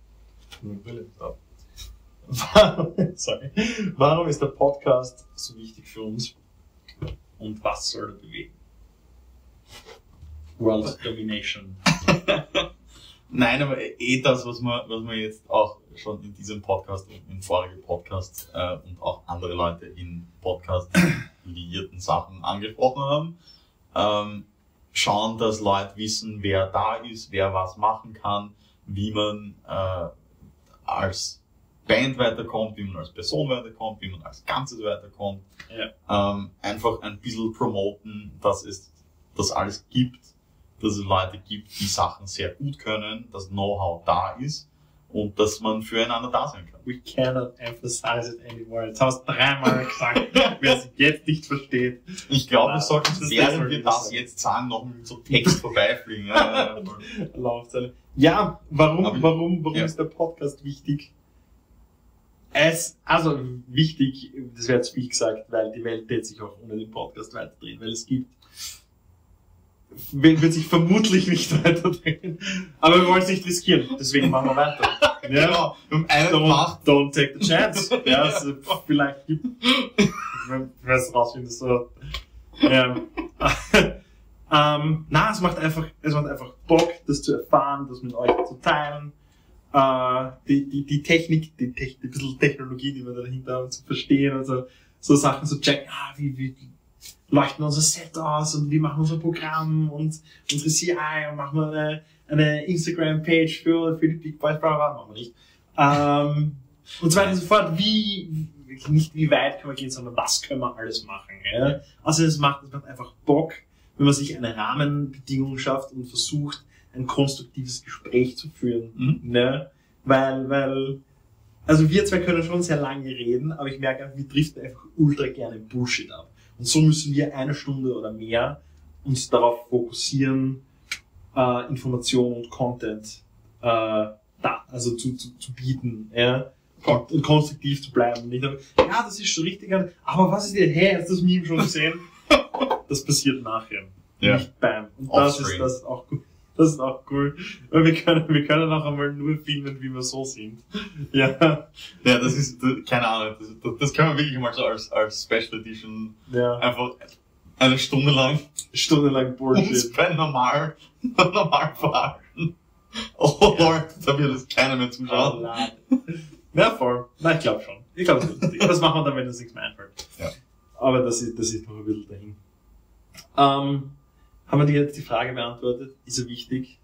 Warum, *laughs* sorry. Warum ist der Podcast so wichtig für uns? Und was soll er bewegen? World *laughs* Domination. *laughs* Nein, aber eh das, was wir, was wir jetzt auch schon in diesem Podcast und in vorigen Podcasts äh, und auch andere Leute in Podcast *coughs* liierten Sachen angesprochen haben. Ähm, schauen, dass Leute wissen, wer da ist, wer was machen kann, wie man äh, als Band weiterkommt, wie man als Person weiterkommt, wie man als Ganzes weiterkommt. Ähm, einfach ein bisschen promoten, dass es das alles gibt, dass es Leute gibt, die Sachen sehr gut können, dass Know-how da ist und dass man füreinander da sein kann. We cannot emphasize it anymore. Jetzt hast du dreimal gesagt, *laughs* wer es jetzt nicht versteht. Ich glaube, wir sollten, während wir das ich jetzt sagen, noch mit so Text vorbeifliegen. Ja, ja, ja. *laughs* Warum, Aber- warum, warum ja. ist der Podcast wichtig? Es, also wichtig, das wäre zu viel gesagt, weil die Welt wird sich auch ohne den Podcast weiterdrehen, weil es gibt, wird sich vermutlich nicht weiterdrehen, aber wir wollen es nicht riskieren, deswegen machen wir weiter. *laughs* Ja, Genau, haben einen don't, don't take the chance. Ja, also, *laughs* vielleicht gibt, wenn wir es rausfinden, so, ja. *laughs* ähm, na, es macht einfach, es macht einfach Bock, das zu erfahren, das mit euch zu teilen. Äh, die, die, die Technik, die, Techn die bisschen Technologie, die wir da dahinter haben, zu verstehen und so, so Sachen zu checken, ah, wie, wie leuchten unser Set aus und wie machen unser Programm und unsere CI und machen wir eine, eine Instagram-Page für, für die Big Boys, bla, bla, machen wir nicht. Ähm, und so weiter und so fort. Wie, nicht wie weit können wir gehen, sondern was können wir alles machen. Ja? Also es macht, es macht einfach Bock, wenn man sich eine Rahmenbedingung schafft und versucht, ein konstruktives Gespräch zu führen. Mhm. Ne? Weil, weil, also wir zwei können schon sehr lange reden, aber ich merke einfach, wir driften einfach ultra gerne Bullshit ab. Und so müssen wir eine Stunde oder mehr uns darauf fokussieren, äh, Information und Content äh, da, also zu, zu, zu bieten, ja. Und konstruktiv zu bleiben. Nicht nur, ja, das ist schon richtig, aber was ist denn, hey, hast du das Meme schon gesehen? *laughs* das passiert nachher. Ja. Nicht beim. Und das ist, das ist auch gut. *laughs* Das ist auch cool. Wir können, wir können auch einmal nur filmen, wie wir so sind. *laughs* Ja. Ja, das ist, das- keine Ahnung, das, das, das können wir wirklich mal so als, als Special Edition Ja. einfach eine Stunde lang Stundenlang uns Bullshit. bei normal, *laughs* normal verarschen. Oh Lord, da wird es keiner mehr zuschauen. Ja, voll. Nein, ich glaube schon. Ich glaube, das. Das machen wir dann, wenn uns nichts mehr einfällt. Ja. Aber das ist, das ist noch ein bisschen dahin. Ähm, haben wir dir jetzt die Frage beantwortet? Ist so wichtig?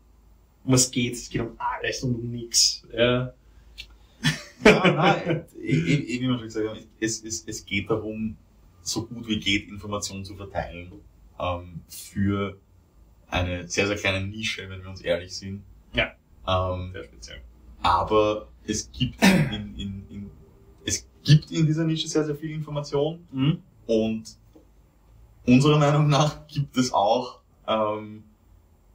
Um was geht's? Es geht um alles und um nichts. Ja. Ja, nein, wie wir schon gesagt haben, es, es, es geht darum, so gut wie geht Informationen zu verteilen ähm, für eine sehr, sehr kleine Nische, wenn wir uns ehrlich sind. Ja. Ähm, Sehr speziell. aber es gibt in, in, in, es gibt in dieser Nische sehr, sehr viel Information Mhm. und unserer Meinung nach gibt es auch ähm,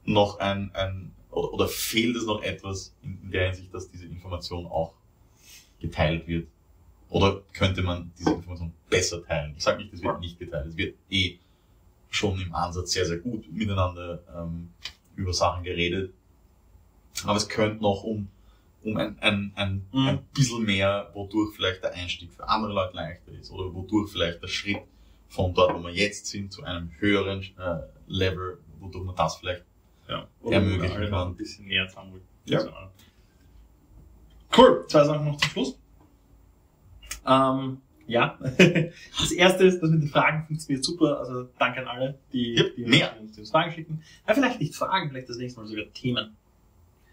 noch ein, ein oder, oder fehlt es noch etwas in, in der Hinsicht, dass diese Information auch geteilt wird? Oder könnte man diese Information besser teilen? Ich sage nicht, es wird nicht geteilt. Es wird eh schon im Ansatz sehr, sehr gut miteinander ähm, über Sachen geredet. Aber es könnte noch um, um ein, ein, ein, Mhm. ein bisschen mehr, wodurch vielleicht der Einstieg für andere Leute leichter ist oder wodurch vielleicht der Schritt von dort, wo wir jetzt sind, zu einem höheren äh, Level, wodurch man das vielleicht Ja. Ermöglichen alle kann. ein bisschen näher zusammenrücken. Ja. So. Cool. Zwei Sachen noch zum Schluss. Ähm, ja. *laughs* Das erste ist, das mit den Fragen funktioniert super. Also danke an alle, die, Yep, die, mehr. uns, die uns Fragen schicken. Ja, vielleicht nicht Fragen, vielleicht das nächste Mal sogar Themen.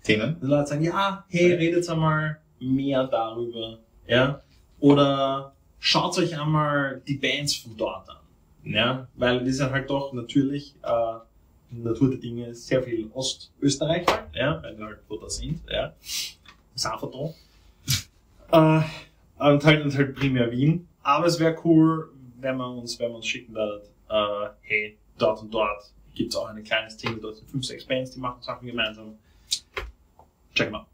Themen. Die Leute sagen, ja, hey, redet einmal mehr darüber. Ja. Oder schaut euch einmal die Bands von dort an. Ja. Weil die sind halt doch natürlich, äh, Natur der Dinge sehr viel Ostösterreich, ja, weil wir halt wo da sind, ja. Da. äh, und halt, und halt primär Wien. Aber es wäre cool, wenn man uns, wenn man uns schicken würde, äh, hey, dort und dort gibt's auch eine kleine Szene, dort sind fünf, sechs Bands, die machen Sachen gemeinsam. Check mal.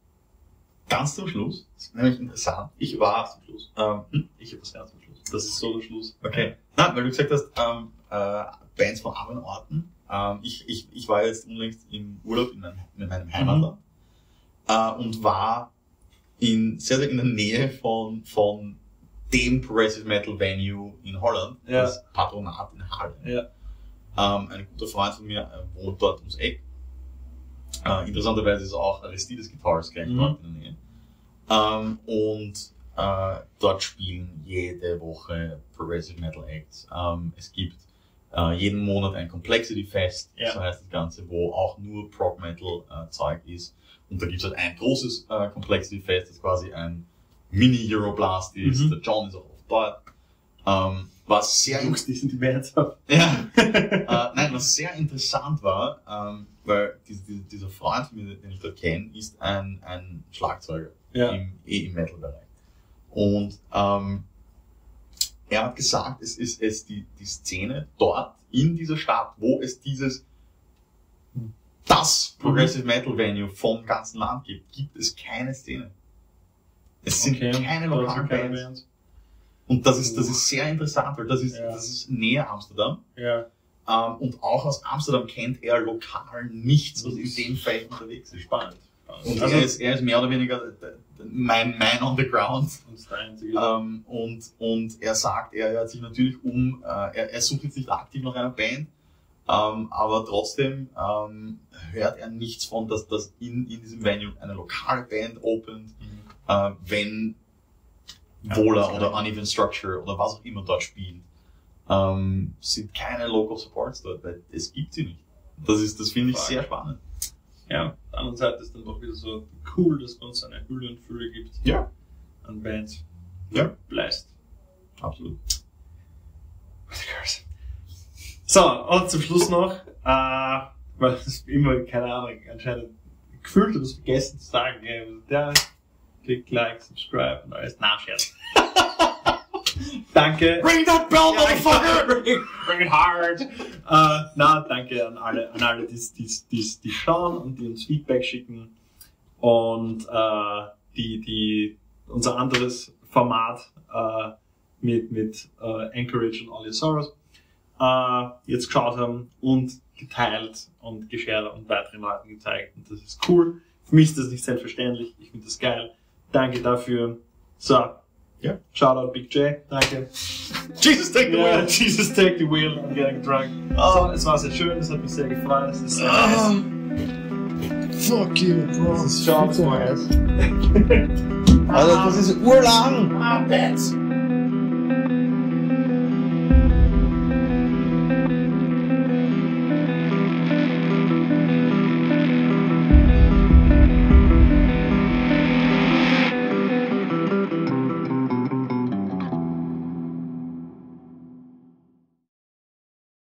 Ganz zum Schluss, das ist nämlich interessant. Ich war zum Schluss. ähm, hm? Ich habe was ganz zum Schluss. Das ist so der Schluss. Okay. Na, weil du gesagt hast, ähm, äh, Bands von anderen Orten. Ähm, ich, ich, ich war jetzt unlängst im Urlaub in, meinem, in meinem Heimatland äh, und war in, sehr, sehr in der Nähe von, von dem Progressive Metal Venue in Holland, Ja. das Patronat in Halle. Ja. Ähm, ein guter Freund von mir äh, wohnt dort ums Eck. Äh, interessanterweise ist auch Aristides Guitars gleich Mhm. dort in der Nähe. Ähm, und äh, dort spielen jede Woche Progressive Metal Acts. Ähm, es gibt äh, jeden Monat ein Complexity Fest, Ja. so heißt das Ganze, wo auch nur Prog Metal äh, Zeug ist. Und da gibt's halt ein großes äh, Complexity Fest, das quasi ein Mini Euroblast ist. Mhm. Der John ist auch oft dort. Ähm, was sehr die sind die Bands ab. ja. *laughs* äh, nein, was sehr interessant war, ähm, weil dieser, dieser, dieser Freund, von mir, den ich dort kenne, ist ein, ein Schlagzeuger Ja. im, eh im Metal-Bereich. Und ähm, er hat gesagt, es ist es die, die Szene dort in dieser Stadt, wo es dieses das Progressive Metal Venue vom ganzen Land gibt, gibt es keine Szene. Es sind keine Da sind lokalen keine Bands. Bands. Und das ist, das ist sehr interessant, weil das ist, Ja. das ist näher Amsterdam. Ja. Ähm, und auch aus Amsterdam kennt er lokal nichts, was in dem Feld unterwegs ist. Spannend. Und also, er, ist, er ist mehr oder weniger mein Man on the Ground. einzige. Ähm, und, und er sagt, er, hat sich natürlich um, äh, er, er sucht jetzt nicht aktiv nach einer Band, ähm, aber trotzdem ähm, hört er nichts von, dass, dass in, in diesem Venue eine lokale Band opent, Mhm. äh, wenn Ja, das oder Uneven Structure oder was auch immer dort spielt, ähm, sind keine Local Supports dort, weil es gibt sie nicht. Das ist, das finde ich sehr spannend. Ja, auf der anderen Seite ist dann doch wieder so cool, dass es bei uns eine Hülle und Fülle gibt Ja, an Bands. Ja. Bleißt. absolut. So, und zum Schluss noch, äh, weil es immer, keine Ahnung, anscheinend gefühlt habe, das vergessen zu sagen, der klick, like, subscribe und alles. Na, Scherz. *laughs* danke. Ring that bell, Ja, bring, bring it hard. Äh, na, danke an alle, an alle, die, die, die, die schauen und die uns Feedback schicken und äh, die, die unser anderes Format äh, mit, mit Anchorage und Sorrows äh, jetzt geschaut haben und geteilt und geshared und weiteren Leuten gezeigt. Und das ist cool. Für mich ist das nicht selbstverständlich. Ich finde das geil. Danke dafür. So. Ja. Shoutout Big J. Danke. *laughs* Jesus, take the wheel! Jesus take the wheel, I'm getting drunk. So, es war sehr schön, es hat mich sehr gefreut. Es ist sehr Ah. nice. Fuck you, Bro. Das ist schade, Bitte. Boys. Alter, das ist urlang. Ah, Bett.